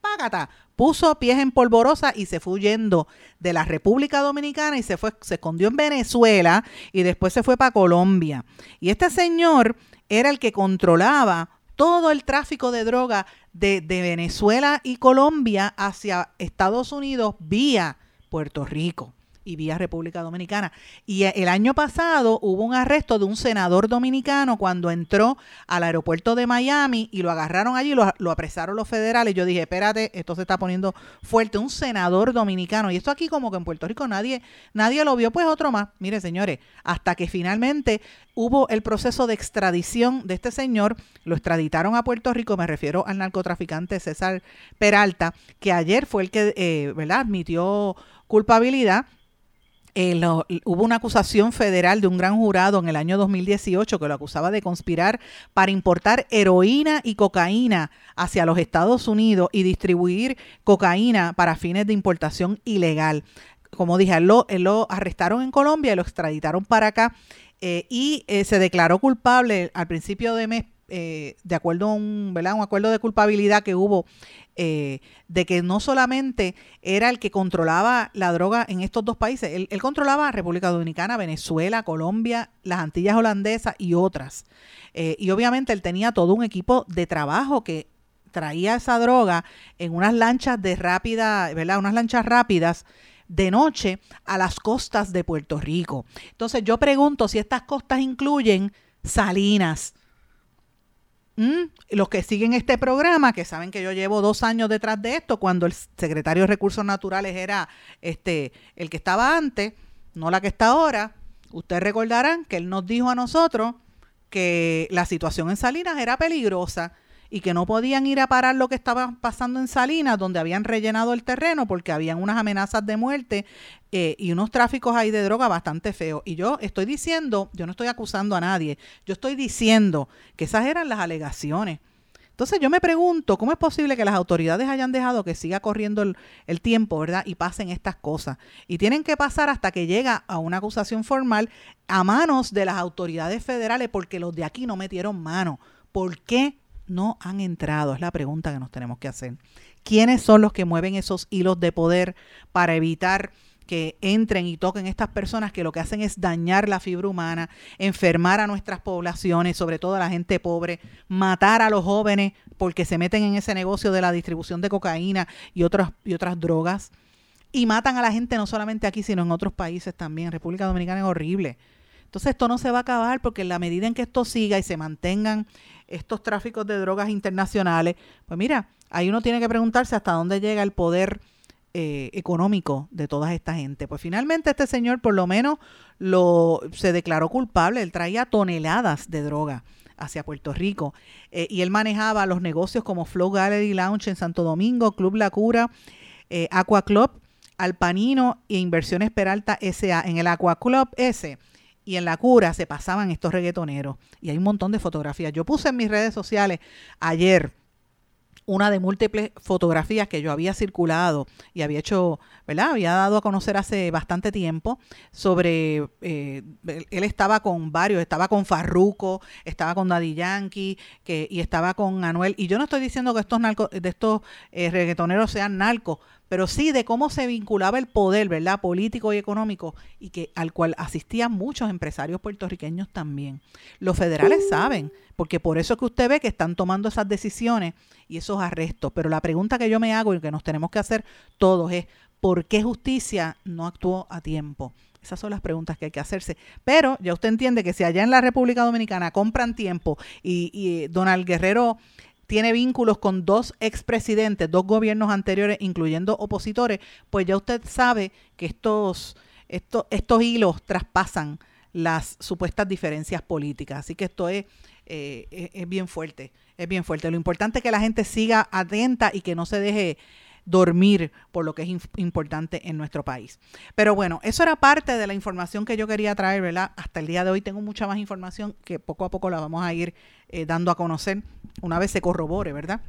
págata, puso pies en polvorosa y se fue huyendo de la República Dominicana y se fue, se escondió en Venezuela y después se fue para Colombia. Y este señor era el que controlaba todo el tráfico de droga de, Venezuela y Colombia hacia Estados Unidos vía Puerto Rico. Y vía República Dominicana. Y eh, el año pasado hubo un arresto de un senador dominicano cuando entró al aeropuerto de Miami y lo agarraron allí, lo, lo apresaron los federales. Yo dije, espérate, esto se está poniendo fuerte. Un senador dominicano. Y esto aquí como que en Puerto Rico nadie, nadie lo vio, pues otro más. Mire, señores, hasta que finalmente hubo el proceso de extradición de este señor, lo extraditaron a Puerto Rico, me refiero al narcotraficante César Peralta, que ayer fue el que, eh, ¿verdad?, admitió culpabilidad. Eh, hubo una acusación federal de un gran jurado en el año 2018 que lo acusaba de conspirar para importar heroína y cocaína hacia los Estados Unidos y distribuir cocaína para fines de importación ilegal. Como dije, lo, lo arrestaron en Colombia y lo extraditaron para acá eh, y eh, se declaró culpable al principio de mes, eh, de acuerdo a un, un acuerdo de culpabilidad que hubo, de que no solamente era el que controlaba la droga en estos dos países, él, controlaba República Dominicana, Venezuela, Colombia, las Antillas holandesas y otras. y obviamente él tenía todo un equipo de trabajo que traía esa droga en unas lanchas de rápida, ¿verdad? Unas lanchas rápidas de noche a las costas de Puerto Rico. Entonces yo pregunto si estas costas incluyen Salinas. ¿Mm? Los que siguen este programa, que saben que yo llevo dos años detrás de esto, cuando el secretario de Recursos Naturales era este el que estaba antes, no la que está ahora, ustedes recordarán que él nos dijo a nosotros que la situación en Salinas era peligrosa y que no podían ir a parar lo que estaba pasando en Salinas, donde habían rellenado el terreno porque habían unas amenazas de muerte eh, y unos tráficos ahí de droga bastante feos. Y yo estoy diciendo, yo no estoy acusando a nadie, yo estoy diciendo que esas eran las alegaciones. Entonces yo me pregunto, ¿cómo es posible que las autoridades hayan dejado que siga corriendo el, el, tiempo, ¿verdad? Y pasen estas cosas. Y tienen que pasar hasta que llega a una acusación formal a manos de las autoridades federales porque los de aquí no metieron mano. ¿Por qué no han entrado? Es la pregunta que nos tenemos que hacer. ¿Quiénes son los que mueven esos hilos de poder para evitar que entren y toquen estas personas que lo que hacen es dañar la fibra humana, enfermar a nuestras poblaciones, sobre todo a la gente pobre, matar a los jóvenes porque se meten en ese negocio de la distribución de cocaína y otras, y otras drogas? Y matan a la gente no solamente aquí, sino en otros países también. República Dominicana es horrible. Entonces esto no se va a acabar porque en la medida en que esto siga y se mantengan estos tráficos de drogas internacionales, pues mira, ahí uno tiene que preguntarse hasta dónde llega el poder eh, económico de toda esta gente. Pues finalmente este señor por lo menos lo, se declaró culpable, él traía toneladas de droga hacia Puerto Rico eh, y él manejaba los negocios como Flow Gallery Lounge en Santo Domingo, Club La Cura, eh, Aqua Club, Alpanino e Inversiones Peralta SA. En el Aqua Club S y en la cura se pasaban estos reggaetoneros. Y hay un montón de fotografías. Yo puse en mis redes sociales ayer una de múltiples fotografías que yo había circulado y había hecho, ¿verdad? Había dado a conocer hace bastante tiempo sobre, eh, él estaba con varios, estaba con Farruco, estaba con Daddy Yankee que, y estaba con Anuel. Y yo no estoy diciendo que estos, narcos, de estos eh, reggaetoneros sean narcos, pero sí de cómo se vinculaba el poder, ¿verdad? Político y económico, y que al cual asistían muchos empresarios puertorriqueños también. Los federales uh. saben, porque por eso es que usted ve que están tomando esas decisiones y esos arrestos. Pero la pregunta que yo me hago y que nos tenemos que hacer todos es, ¿por qué justicia no actuó a tiempo? Esas son las preguntas que hay que hacerse. Pero ya usted entiende que si allá en la República Dominicana compran tiempo y, y Donald Guerrero tiene vínculos con dos expresidentes, dos gobiernos anteriores, incluyendo opositores, pues ya usted sabe que estos, estos, estos hilos traspasan las supuestas diferencias políticas. Así que esto es, eh, es, bien fuerte, es bien fuerte. Lo importante es que la gente siga atenta y que no se deje dormir por lo que es importante en nuestro país. Pero bueno, eso era parte de la información que yo quería traer, ¿verdad? Hasta el día de hoy tengo mucha más información que poco a poco la vamos a ir eh, dando a conocer una vez se corrobore, ¿verdad?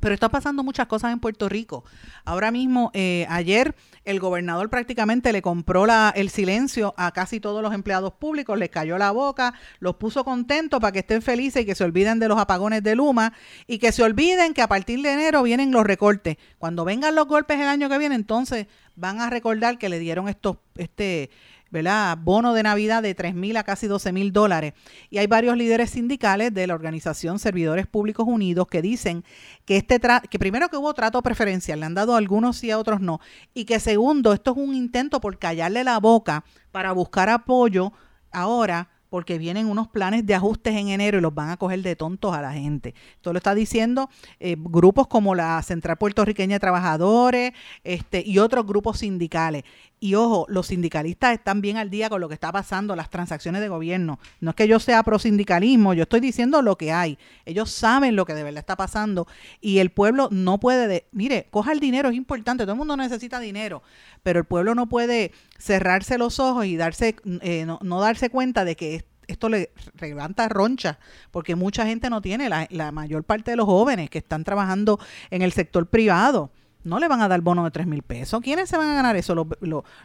Pero está pasando muchas cosas en Puerto Rico. Ahora mismo, eh, ayer, el gobernador prácticamente le compró la, el silencio a casi todos los empleados públicos, les cayó la boca, los puso contentos para que estén felices y que se olviden de los apagones de Luma y que se olviden que a partir de enero vienen los recortes. Cuando vengan los golpes el año que viene, entonces van a recordar que le dieron estos, este, ¿verdad? Bono de Navidad de 3 mil a casi 12 mil dólares. Y hay varios líderes sindicales de la organización Servidores Públicos Unidos que dicen que este que primero que hubo trato preferencial, le han dado a algunos y a otros no, y que segundo, esto es un intento por callarle la boca para buscar apoyo ahora porque vienen unos planes de ajustes en enero y los van a coger de tontos a la gente. Esto lo está diciendo eh, grupos como la Central Puertorriqueña de Trabajadores este, y otros grupos sindicales. Y ojo, los sindicalistas están bien al día con lo que está pasando, las transacciones de gobierno. No es que yo sea pro sindicalismo, yo estoy diciendo lo que hay. Ellos saben lo que de verdad está pasando y el pueblo no puede, mire, coja el dinero, es importante, todo el mundo necesita dinero, pero el pueblo no puede cerrarse los ojos y darse, eh, no, darse cuenta de que esto le levanta roncha, porque mucha gente no tiene, la mayor parte de los jóvenes que están trabajando en el sector privado no le van a dar bono de 3 mil pesos. ¿Quiénes se van a ganar eso? Los,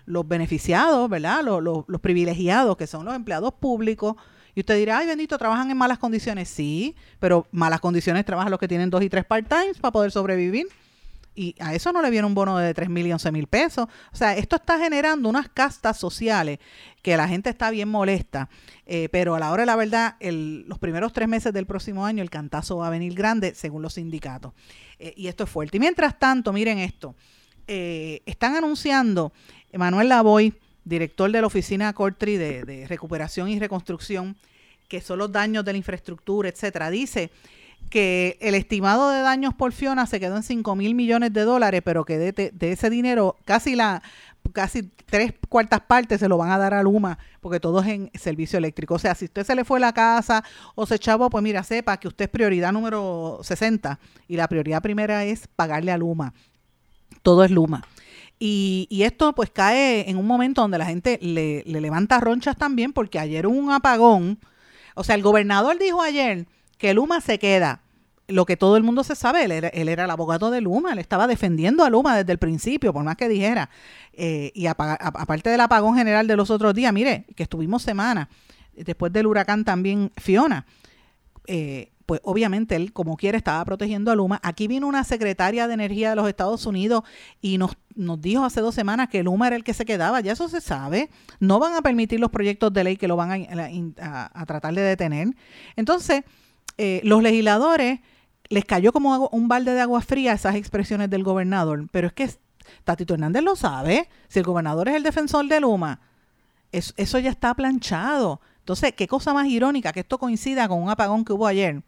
los, beneficiados, ¿verdad? Los, los, privilegiados, que son los empleados públicos. Y usted dirá, ay, bendito, trabajan en malas condiciones. Sí, pero malas condiciones trabajan los que tienen dos y tres part-times para poder sobrevivir y a eso no le viene un bono de 3 mil y 11 mil pesos. O sea, esto está generando unas castas sociales que la gente está bien molesta, eh, pero a la hora de la verdad, los primeros tres meses del próximo año el cantazo va a venir grande según los sindicatos. Eh, y esto es fuerte. Y mientras tanto, miren esto, eh, están anunciando, Manuel Lavoy, director de la oficina Cortri de, de recuperación y reconstrucción, que son los daños de la infraestructura, etcétera, dice que el estimado de daños por Fiona se quedó en 5 mil millones de dólares, pero que de, ese dinero casi la casi tres cuartas partes se lo van a dar a Luma, porque todo es en servicio eléctrico. O sea, si usted se le fue la casa o se echaba, pues mira, sepa que usted es prioridad número 60 y la prioridad primera es pagarle a Luma. Todo es Luma. Y, esto pues cae en un momento donde la gente le, le levanta ronchas también, porque ayer hubo un apagón. O sea, el gobernador dijo ayer que Luma se queda. Lo que todo el mundo se sabe, él era, el abogado de Luma, él estaba defendiendo a Luma desde el principio, por más que dijera. Eh, y aparte del apagón general de los otros días, mire, que estuvimos semanas, después del huracán también Fiona, eh, pues obviamente él, como quiere, estaba protegiendo a Luma. Aquí vino una secretaria de Energía de los Estados Unidos y nos, nos dijo hace dos semanas que Luma era el que se quedaba. Ya eso se sabe. No van a permitir los proyectos de ley que lo van a tratar de detener. Entonces, eh, los legisladores les cayó como un balde de agua fría esas expresiones del gobernador, pero es que Tatito Hernández lo sabe, si el gobernador es el defensor de Luma, eso ya está planchado. Entonces, qué cosa más irónica que esto coincida con un apagón que hubo ayer.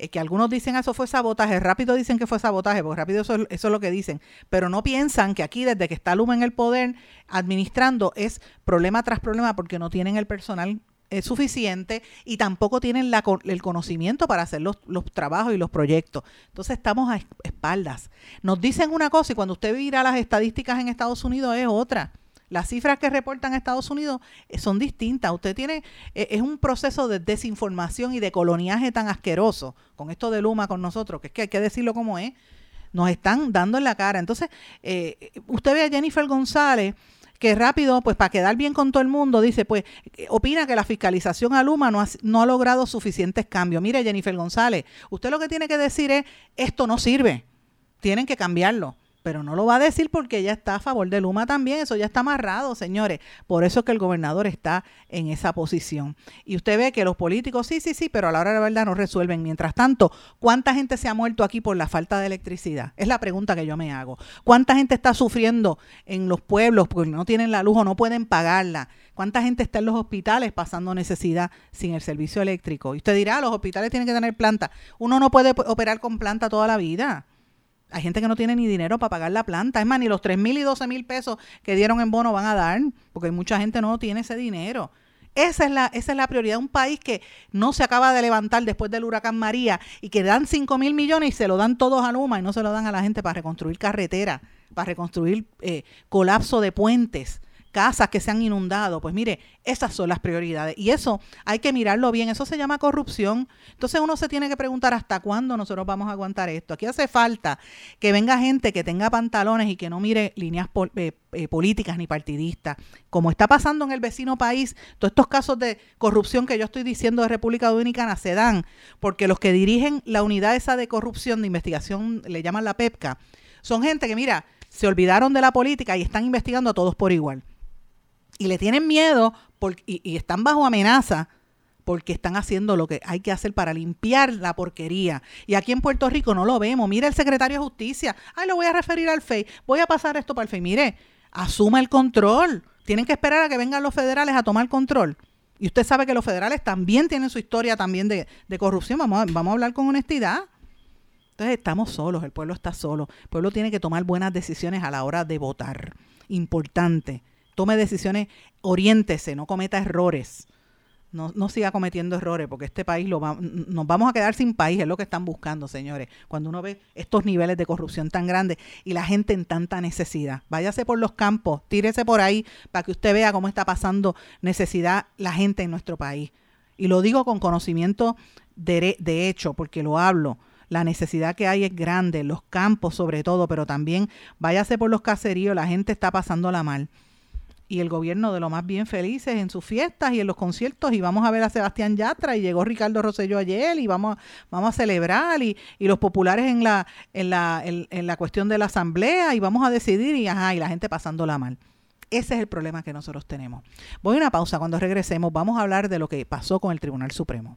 Eh, que algunos dicen eso fue sabotaje, rápido dicen que fue sabotaje, porque rápido eso, es lo que dicen, pero no piensan que aquí desde que está Luma en el poder administrando es problema tras problema porque no tienen el personal es suficiente y tampoco tienen la, el conocimiento para hacer los, los, trabajos y los proyectos. Entonces estamos a espaldas. Nos dicen una cosa y cuando usted mira las estadísticas en Estados Unidos es otra. Las cifras que reportan Estados Unidos eh, son distintas. Usted tiene, eh, es un proceso de desinformación y de coloniaje tan asqueroso con esto de Luma con nosotros, que es que hay que decirlo como es. Nos están dando en la cara. Entonces, eh, usted ve a Jennifer González que rápido, pues para quedar bien con todo el mundo, dice, pues opina que la fiscalización a Luma no ha, no ha logrado suficientes cambios. Mire, Jennifer González, usted lo que tiene que decir es, esto no sirve, tienen que cambiarlo pero no lo va a decir porque ella está a favor de Luma también, eso ya está amarrado, señores. Por eso es que el gobernador está en esa posición. Y usted ve que los políticos, sí, sí, sí, pero a la hora de la verdad no resuelven. Mientras tanto, ¿cuánta gente se ha muerto aquí por la falta de electricidad? Es la pregunta que yo me hago. ¿Cuánta gente está sufriendo en los pueblos porque no tienen la luz o no pueden pagarla? ¿Cuánta gente está en los hospitales pasando necesidad sin el servicio eléctrico? Y usted dirá, los hospitales tienen que tener planta. Uno no puede operar con planta toda la vida. Hay gente que no tiene ni dinero para pagar la planta. Es más, ni los 3 mil y 12 mil pesos que dieron en bono van a dar, porque mucha gente no tiene ese dinero. Esa es, la, esa es la prioridad. Un país que no se acaba de levantar después del huracán María y que dan 5 mil millones y se lo dan todos a Luma y no se lo dan a la gente para reconstruir carretera, para reconstruir eh, colapso de puentes casas que se han inundado. Pues mire, esas son las prioridades. Y eso hay que mirarlo bien. Eso se llama corrupción. Entonces uno se tiene que preguntar hasta cuándo nosotros vamos a aguantar esto. Aquí hace falta que venga gente que tenga pantalones y que no mire líneas eh, eh, políticas ni partidistas. Como está pasando en el vecino país, todos estos casos de corrupción que yo estoy diciendo de República Dominicana se dan porque los que dirigen la unidad esa de corrupción, de investigación, le llaman la PEPCA, son gente que, mira, se olvidaron de la política y están investigando a todos por igual. Y le tienen miedo y, están bajo amenaza porque están haciendo lo que hay que hacer para limpiar la porquería. Y aquí en Puerto Rico no lo vemos. Mire el secretario de Justicia. Ay, lo voy a referir al FEI. Voy a pasar esto para el FEI. Mire, asuma el control. Tienen que esperar a que vengan los federales a tomar control. Y usted sabe que los federales también tienen su historia también de, corrupción. Vamos vamos a hablar con honestidad. Entonces estamos solos, el pueblo está solo. El pueblo tiene que tomar buenas decisiones a la hora de votar. Importante tome decisiones, oriéntese, no cometa errores. No, no, siga cometiendo errores, porque este país lo va, nos vamos a quedar sin país, es lo que están buscando, señores. Cuando uno ve estos niveles de corrupción tan grandes y la gente en tanta necesidad. Váyase por los campos, tírese por ahí para que usted vea cómo está pasando necesidad la gente en nuestro país. Y lo digo con conocimiento de, de hecho, porque lo hablo. La necesidad que hay es grande, los campos sobre todo, pero también váyase por los caseríos, la gente está pasándola mal y el gobierno de lo más bien felices en sus fiestas y en los conciertos y vamos a ver a Sebastián Yatra y llegó Ricardo Rosselló ayer y vamos, vamos a celebrar y, y los populares en la, en, la, en, la cuestión de la asamblea y vamos a decidir y, ajá, y la gente pasándola mal. Ese es el problema que nosotros tenemos. Voy a una pausa. Cuando regresemos vamos a hablar de lo que pasó con el Tribunal Supremo.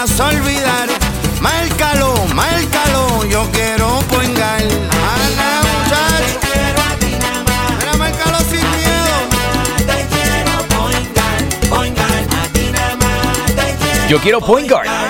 Vayas a olvidar. Márcalo, márcalo, yo quiero poingar. Ana, muchacho. Mira, márcalo sin miedo. Te quiero poingar, poingar. A ti nada más te quiero. Yo quiero Poingar.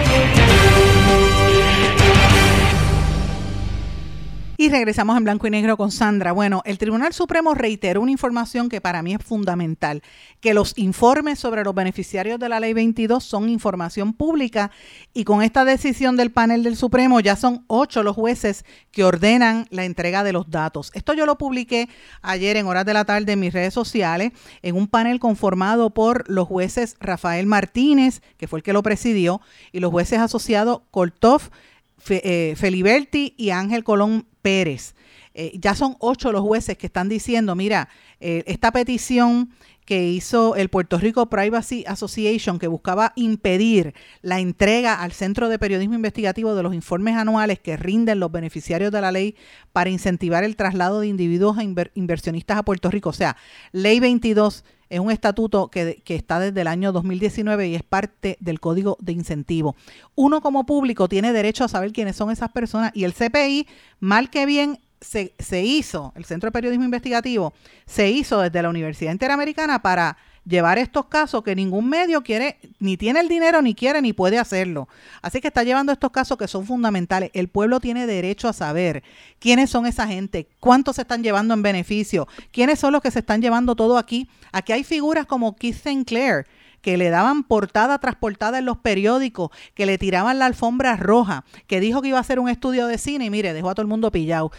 Y regresamos en blanco y negro con Sandra. Bueno, el Tribunal Supremo reiteró una información que para mí es fundamental, que los informes sobre los beneficiarios de la Ley 22 son información pública y con esta decisión del panel del Supremo ya son ocho los jueces que ordenan la entrega de los datos. Esto yo lo publiqué ayer en horas de la tarde en mis redes sociales en un panel conformado por los jueces Rafael Martínez, que fue el que lo presidió, y los jueces asociados Koltov, Eh, Feliberti y Ángel Colón Pérez. Eh, ya son ocho los jueces que están diciendo, mira, eh, esta petición que hizo el Puerto Rico Privacy Association, que buscaba impedir la entrega al Centro de Periodismo Investigativo de los informes anuales que rinden los beneficiarios de la ley para incentivar el traslado de individuos inver- inversionistas a Puerto Rico. O sea, Ley 22 es un estatuto que, está desde el año 2019 y es parte del Código de Incentivo. Uno como público tiene derecho a saber quiénes son esas personas y el CPI, mal que bien, se hizo, el Centro de Periodismo Investigativo, se hizo desde la Universidad Interamericana para llevar estos casos que ningún medio quiere, ni tiene el dinero, ni quiere, ni puede hacerlo. Así que está llevando estos casos que son fundamentales. El pueblo tiene derecho a saber quiénes son esa gente, cuántos se están llevando en beneficio, quiénes son los que se están llevando todo aquí. Aquí hay figuras como Keith Sinclair, que le daban portada tras portada en los periódicos, que le tiraban la alfombra roja, que dijo que iba a hacer un estudio de cine y mire, dejó a todo el mundo pillado.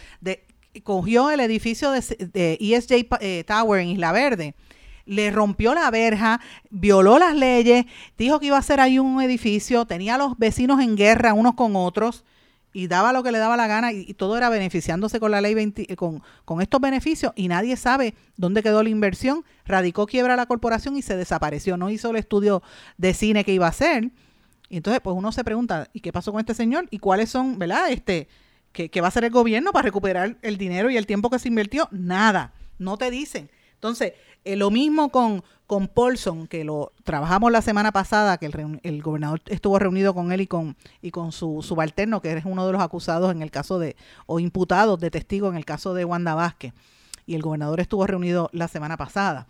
Cogió el edificio de, de ESJ eh, Tower en Isla Verde le rompió la verja, violó las leyes, dijo que iba a hacer ahí un edificio, tenía a los vecinos en guerra unos con otros y daba lo que le daba la gana y, todo era beneficiándose con la ley 20 eh, con, con estos beneficios y nadie sabe dónde quedó la inversión, radicó quiebra la corporación y se desapareció, no hizo el estudio de cine que iba a hacer. Y entonces pues uno se pregunta, ¿y qué pasó con este señor? ¿Y cuáles son, verdad? Este, ¿qué, qué va a hacer el gobierno para recuperar el dinero y el tiempo que se invirtió? Nada, no te dicen. Entonces, eh, lo mismo con, con Paulson, que lo trabajamos la semana pasada, que el, el gobernador estuvo reunido con él y con, y con su subalterno, que es uno de los acusados en el caso de, o imputados de testigo en el caso de Wanda Vázquez. Y el gobernador estuvo reunido la semana pasada.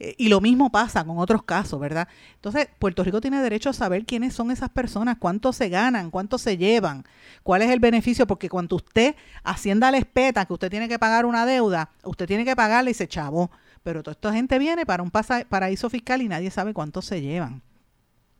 Eh, y lo mismo pasa con otros casos, ¿verdad? Entonces, Puerto Rico tiene derecho a saber quiénes son esas personas, cuánto se ganan, cuánto se llevan, cuál es el beneficio, porque cuando usted Hacienda les peta que usted tiene que pagar una deuda, usted tiene que pagarle y se chavó. Pero toda esta gente viene para un paraíso fiscal y nadie sabe cuánto se llevan.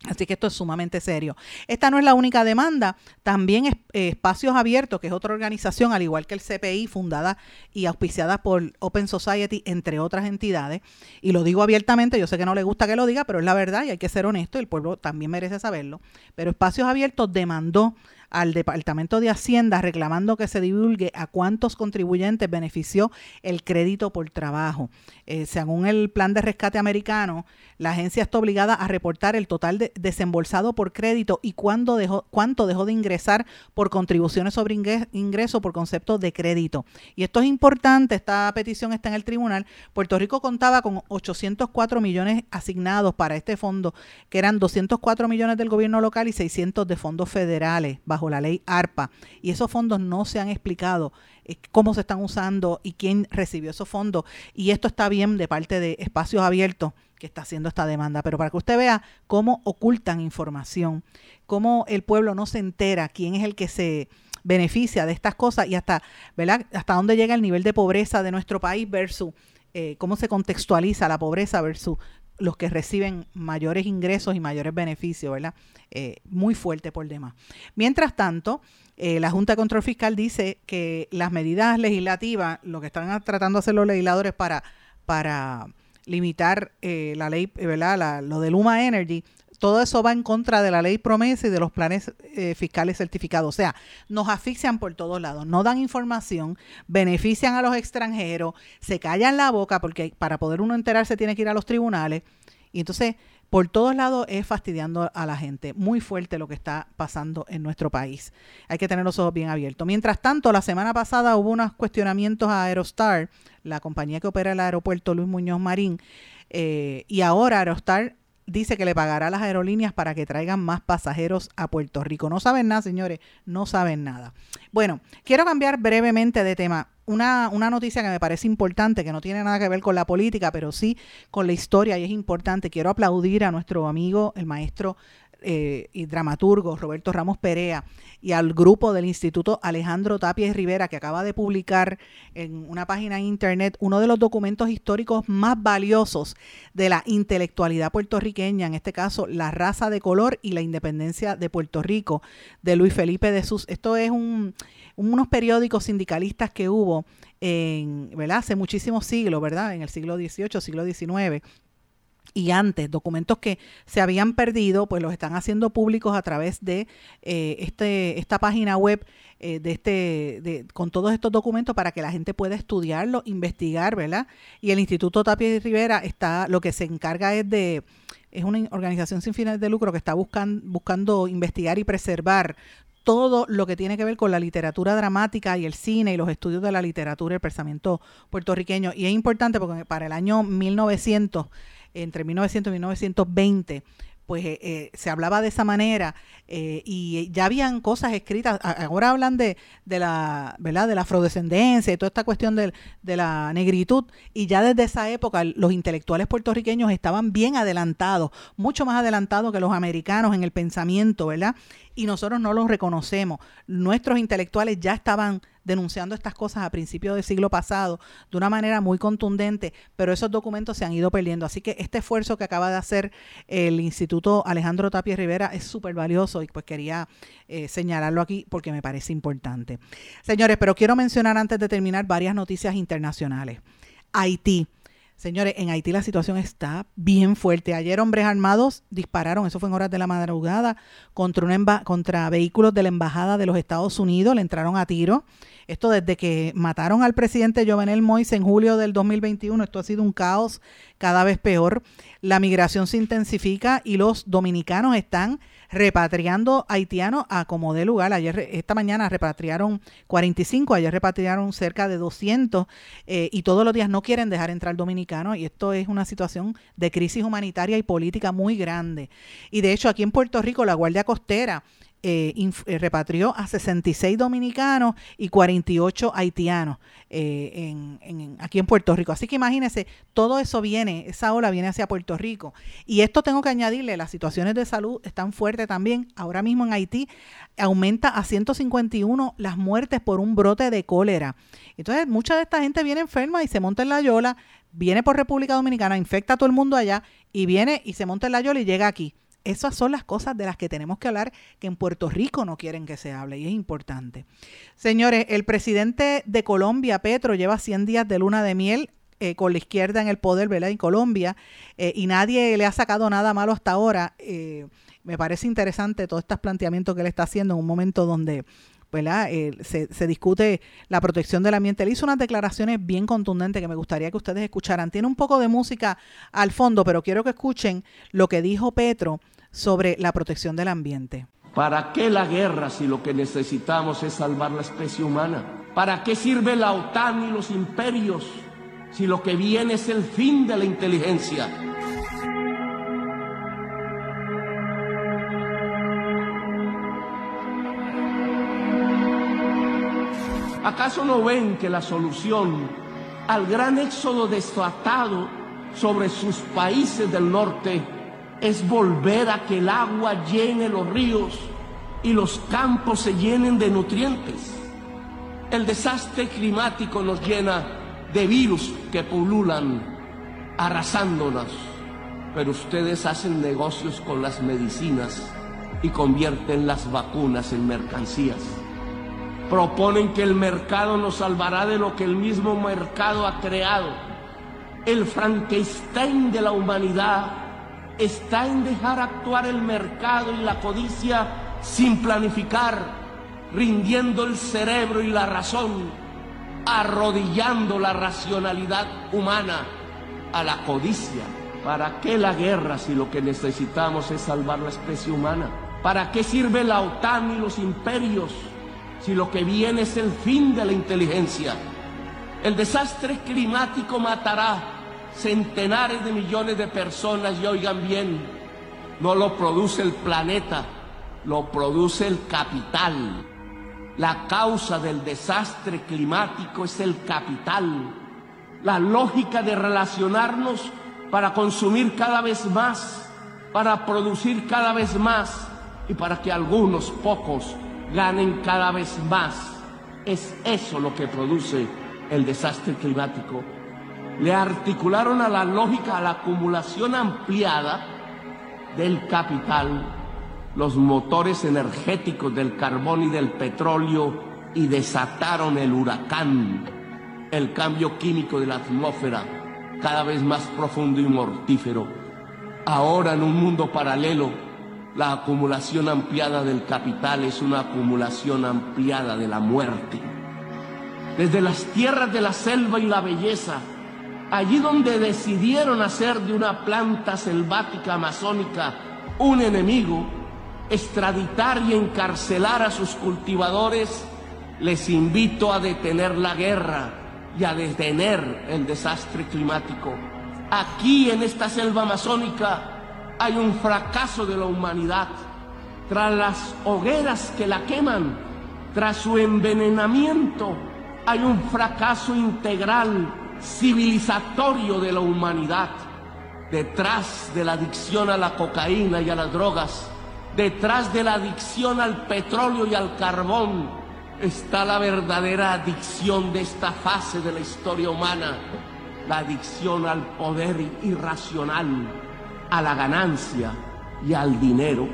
Así que esto es sumamente serio. Esta no es la única demanda, también eh, Espacios Abiertos, que es otra organización, al igual que el CPI, fundada y auspiciada por Open Society, entre otras entidades. Y lo digo abiertamente, yo sé que no le gusta que lo diga, pero es la verdad y hay que ser honesto, el pueblo también merece saberlo. Pero Espacios Abiertos demandó al Departamento de Hacienda reclamando que se divulgue a cuántos contribuyentes benefició el crédito por trabajo. Eh, según el plan de rescate americano, la agencia está obligada a reportar el total de desembolsado por crédito y cuándo dejó, cuánto dejó de ingresar por contribuciones sobre ingres- ingreso por concepto de crédito. Y esto es importante, esta petición está en el tribunal. Puerto Rico contaba con 804 millones asignados para este fondo, que eran 204 millones del gobierno local y 600 de fondos federales la ley ARPA. Y esos fondos no se han explicado eh, cómo se están usando y quién recibió esos fondos. Y esto está bien de parte de Espacios Abiertos que está haciendo esta demanda, pero para que usted vea cómo ocultan información, cómo el pueblo no se entera quién es el que se beneficia de estas cosas y hasta, ¿verdad? Hasta dónde llega el nivel de pobreza de nuestro país versus eh, cómo se contextualiza la pobreza versus los que reciben mayores ingresos y mayores beneficios, ¿verdad? Eh, muy fuerte por demás. Mientras tanto, eh, la Junta de Control Fiscal dice que las medidas legislativas, lo que están tratando de hacer los legisladores para, para limitar eh, la ley, eh, ¿verdad? La- lo de Luma Energy, todo eso va en contra de la ley promesa y de los planes eh, fiscales certificados. O sea, nos asfixian por todos lados, no dan información, benefician a los extranjeros, se callan la boca porque para poder uno enterarse tiene que ir a los tribunales. Y entonces, por todos lados es fastidiando a la gente. Muy fuerte lo que está pasando en nuestro país. Hay que tener los ojos bien abiertos. Mientras tanto, la semana pasada hubo unos cuestionamientos a Aerostar, la compañía que opera el aeropuerto Luis Muñoz Marín, eh, y ahora Aerostar dice que le pagará a las aerolíneas para que traigan más pasajeros a Puerto Rico. No saben nada, señores, no saben nada. Bueno, quiero cambiar brevemente de tema. Una, una noticia que me parece importante, que no tiene nada que ver con la política, pero sí con la historia y es importante. Quiero aplaudir a nuestro amigo, el maestro eh, y dramaturgo Roberto Ramos Perea y al grupo del Instituto Alejandro Tapia Rivera que acaba de publicar en una página en internet uno de los documentos históricos más valiosos de la intelectualidad puertorriqueña, en este caso la raza de color y la independencia de Puerto Rico de Luis Felipe de Sus. Esto es un, unos periódicos sindicalistas que hubo en, ¿verdad? hace muchísimos siglos, ¿verdad? En el siglo XVIII, siglo XIX y antes, documentos que se habían perdido, pues los están haciendo públicos a través de eh, este, esta página web eh, de este, de, con todos estos documentos para que la gente pueda estudiarlo, investigar, ¿verdad? Y el Instituto Tapia y Rivera está, lo que se encarga es de, es una organización sin fines de lucro que está buscan, buscando investigar y preservar todo lo que tiene que ver con la literatura dramática y el cine y los estudios de la literatura y el pensamiento puertorriqueño. Y es importante porque para el año 1900 entre 1900 y 1920, pues eh, eh, se hablaba de esa manera eh, y ya habían cosas escritas. Ahora hablan de, de la, ¿verdad? De la afrodescendencia y toda esta cuestión de, de la negritud y ya desde esa época los intelectuales puertorriqueños estaban bien adelantados, mucho más adelantados que los americanos en el pensamiento, ¿verdad? Y nosotros no los reconocemos. Nuestros intelectuales ya estaban denunciando estas cosas a principios del siglo pasado de una manera muy contundente, pero esos documentos se han ido perdiendo. Así que este esfuerzo que acaba de hacer el Instituto Alejandro Tapia Rivera es súper valioso y pues quería eh, señalarlo aquí porque me parece importante. Señores, pero quiero mencionar antes de terminar varias noticias internacionales. Haití. Señores, en Haití la situación está bien fuerte. Ayer hombres armados dispararon, eso fue en horas de la madrugada, contra, una contra vehículos de la Embajada de los Estados Unidos, le entraron a tiro. Esto desde que mataron al presidente Jovenel Moïse en julio del 2021, esto ha sido un caos cada vez peor. La migración se intensifica y los dominicanos están repatriando haitianos a como de lugar. Ayer, esta mañana repatriaron 45, ayer repatriaron cerca de 200 eh, y todos los días no quieren dejar entrar dominicanos y esto es una situación de crisis humanitaria y política muy grande. Y de hecho aquí en Puerto Rico la Guardia Costera eh, eh, repatrió a 66 dominicanos y 48 haitianos eh, en, aquí en Puerto Rico. Así que imagínense, todo eso viene, esa ola viene hacia Puerto Rico. Y esto tengo que añadirle, las situaciones de salud están fuertes también. Ahora mismo en Haití aumenta a 151 las muertes por un brote de cólera. Entonces, mucha de esta gente viene enferma y se monta en la yola, viene por República Dominicana, infecta a todo el mundo allá y viene y se monta en la yola y llega aquí. Esas son las cosas de las que tenemos que hablar que en Puerto Rico no quieren que se hable y es importante. Señores, el presidente de Colombia, Petro, lleva 100 días de luna de miel eh, con la izquierda en el poder, ¿verdad? En Colombia eh, y nadie le ha sacado nada malo hasta ahora. Eh, me parece interesante todos estos planteamientos que él está haciendo en un momento donde ¿verdad? se, se, discute la protección del ambiente. Él hizo unas declaraciones bien contundentes que me gustaría que ustedes escucharan. Tiene un poco de música al fondo, pero quiero que escuchen lo que dijo Petro sobre la protección del ambiente. ¿Para qué la guerra si lo que necesitamos es salvar la especie humana? ¿Para qué sirve la OTAN y los imperios si lo que viene es el fin de la inteligencia? ¿Acaso no ven que la solución al gran éxodo desatado sobre sus países del norte es volver a que el agua llene los ríos y los campos se llenen de nutrientes. El desastre climático nos llena de virus que pululan, arrasándonos. Pero ustedes hacen negocios con las medicinas y convierten las vacunas en mercancías. Proponen que el mercado nos salvará de lo que el mismo mercado ha creado. El Frankenstein de la humanidad está en dejar actuar el mercado y la codicia sin planificar, rindiendo el cerebro y la razón, arrodillando la racionalidad humana a la codicia. ¿Para qué la guerra si lo que necesitamos es salvar la especie humana? ¿Para qué sirve la OTAN y los imperios si lo que viene es el fin de la inteligencia? El desastre climático matará centenares de millones de personas y oigan bien, no lo produce el planeta, lo produce el capital. La causa del desastre climático es el capital. La lógica de relacionarnos para consumir cada vez más, para producir cada vez más y para que algunos pocos ganen cada vez más. Es eso lo que produce el desastre climático le articularon a la lógica, a la acumulación ampliada del capital, los motores energéticos del carbón y del petróleo y desataron el huracán, el cambio químico de la atmósfera, cada vez más profundo y mortífero. Ahora en un mundo paralelo, la acumulación ampliada del capital es una acumulación ampliada de la muerte. Desde las tierras de la selva y la belleza, allí donde decidieron hacer de una planta selvática amazónica un enemigo, extraditar y encarcelar a sus cultivadores, les invito a detener la guerra y a detener el desastre climático. Aquí en esta selva amazónica hay un fracaso de la humanidad. Tras las hogueras que la queman, tras su envenenamiento, hay un fracaso integral civilizatorio de la humanidad. Detrás de la adicción a la cocaína y a las drogas, detrás de la adicción al petróleo y al carbón, está la verdadera adicción de esta fase de la historia humana, la adicción al poder irracional, a la ganancia y al dinero.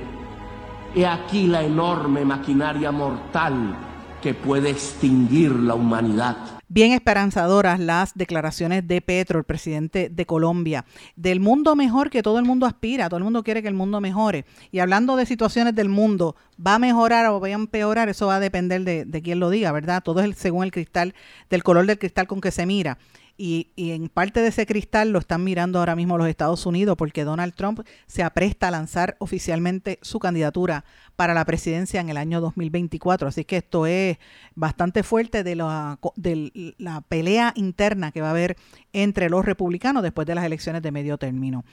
He aquí la enorme maquinaria mortal que puede extinguir la humanidad. bien esperanzadoras las declaraciones de Petro, el presidente de Colombia, del mundo mejor que todo el mundo aspira, todo el mundo quiere que el mundo mejore. Y hablando de situaciones del mundo, ¿va a mejorar o va a empeorar? Eso va a depender de, de quién lo diga, ¿verdad? Todo es según el cristal, del color del cristal con que se mira. Y, y, en parte de ese cristal lo están mirando ahora mismo los Estados Unidos porque Donald Trump se apresta a lanzar oficialmente su candidatura para la presidencia en el año 2024. Así que esto es bastante fuerte de la, de la pelea interna que va a haber entre los republicanos después de las elecciones de medio término.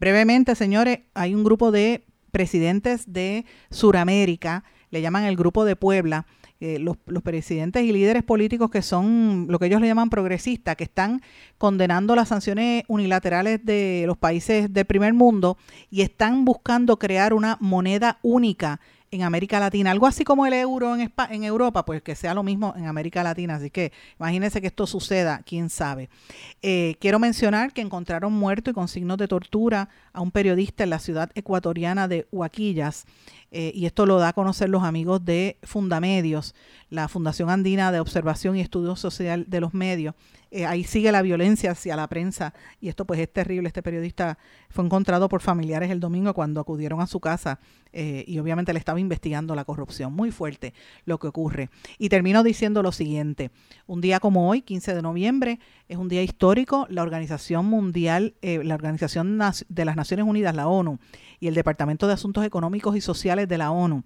Brevemente, señores, hay un grupo de presidentes de Suramérica, le llaman el Grupo de Puebla, eh, los, presidentes y líderes políticos que son lo que ellos le llaman progresistas, que están condenando las sanciones unilaterales de los países del primer mundo y están buscando crear una moneda única en América Latina, algo así como el euro en, en Europa, pues que sea lo mismo en América Latina. Así que imagínense que esto suceda, quién sabe. Eh, quiero mencionar que encontraron muerto y con signos de tortura a un periodista en la ciudad ecuatoriana de Huaquillas. Eh, y esto lo da a conocer los amigos de Fundamedios, la Fundación Andina de Observación y Estudio Social de los Medios. Eh, ahí sigue la violencia hacia la prensa y esto pues es terrible. Este periodista fue encontrado por familiares el domingo cuando acudieron a su casa eh, y obviamente le estaba investigando la corrupción. Muy fuerte lo que ocurre. Y termino diciendo lo siguiente. Un día como hoy, 15 de noviembre, es un día histórico. La Organización Mundial, la Organización de las Naciones Unidas, la ONU, y el Departamento de Asuntos Económicos y Sociales de la ONU,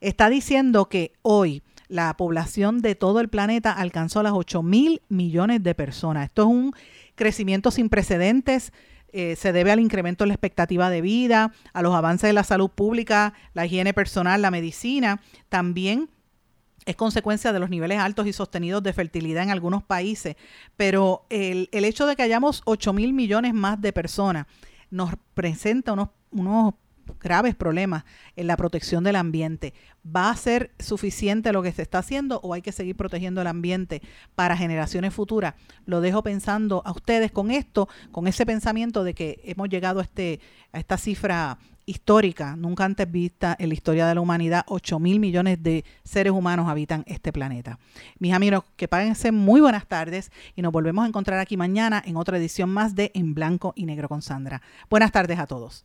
está diciendo que hoy la población de todo el planeta alcanzó las 8 mil millones de personas. Esto es un crecimiento sin precedentes. Eh, se debe al incremento en la expectativa de vida, a los avances de la salud pública, la higiene personal, la medicina. También es consecuencia de los niveles altos y sostenidos de fertilidad en algunos países. Pero el, el hecho de que hayamos 8 mil millones más de personas nos presenta unos, unos graves problemas en la protección del ambiente. ¿Va a ser suficiente lo que se está haciendo o hay que seguir protegiendo el ambiente para generaciones futuras? Lo dejo pensando a ustedes con esto, con ese pensamiento de que hemos llegado a, este, a esta cifra histórica, nunca antes vista en la historia de la humanidad, 8 mil millones de seres humanos habitan este planeta. Mis amigos, que páguense muy buenas tardes y nos volvemos a encontrar aquí mañana en otra edición más de En Blanco y Negro con Sandra. Buenas tardes a todos.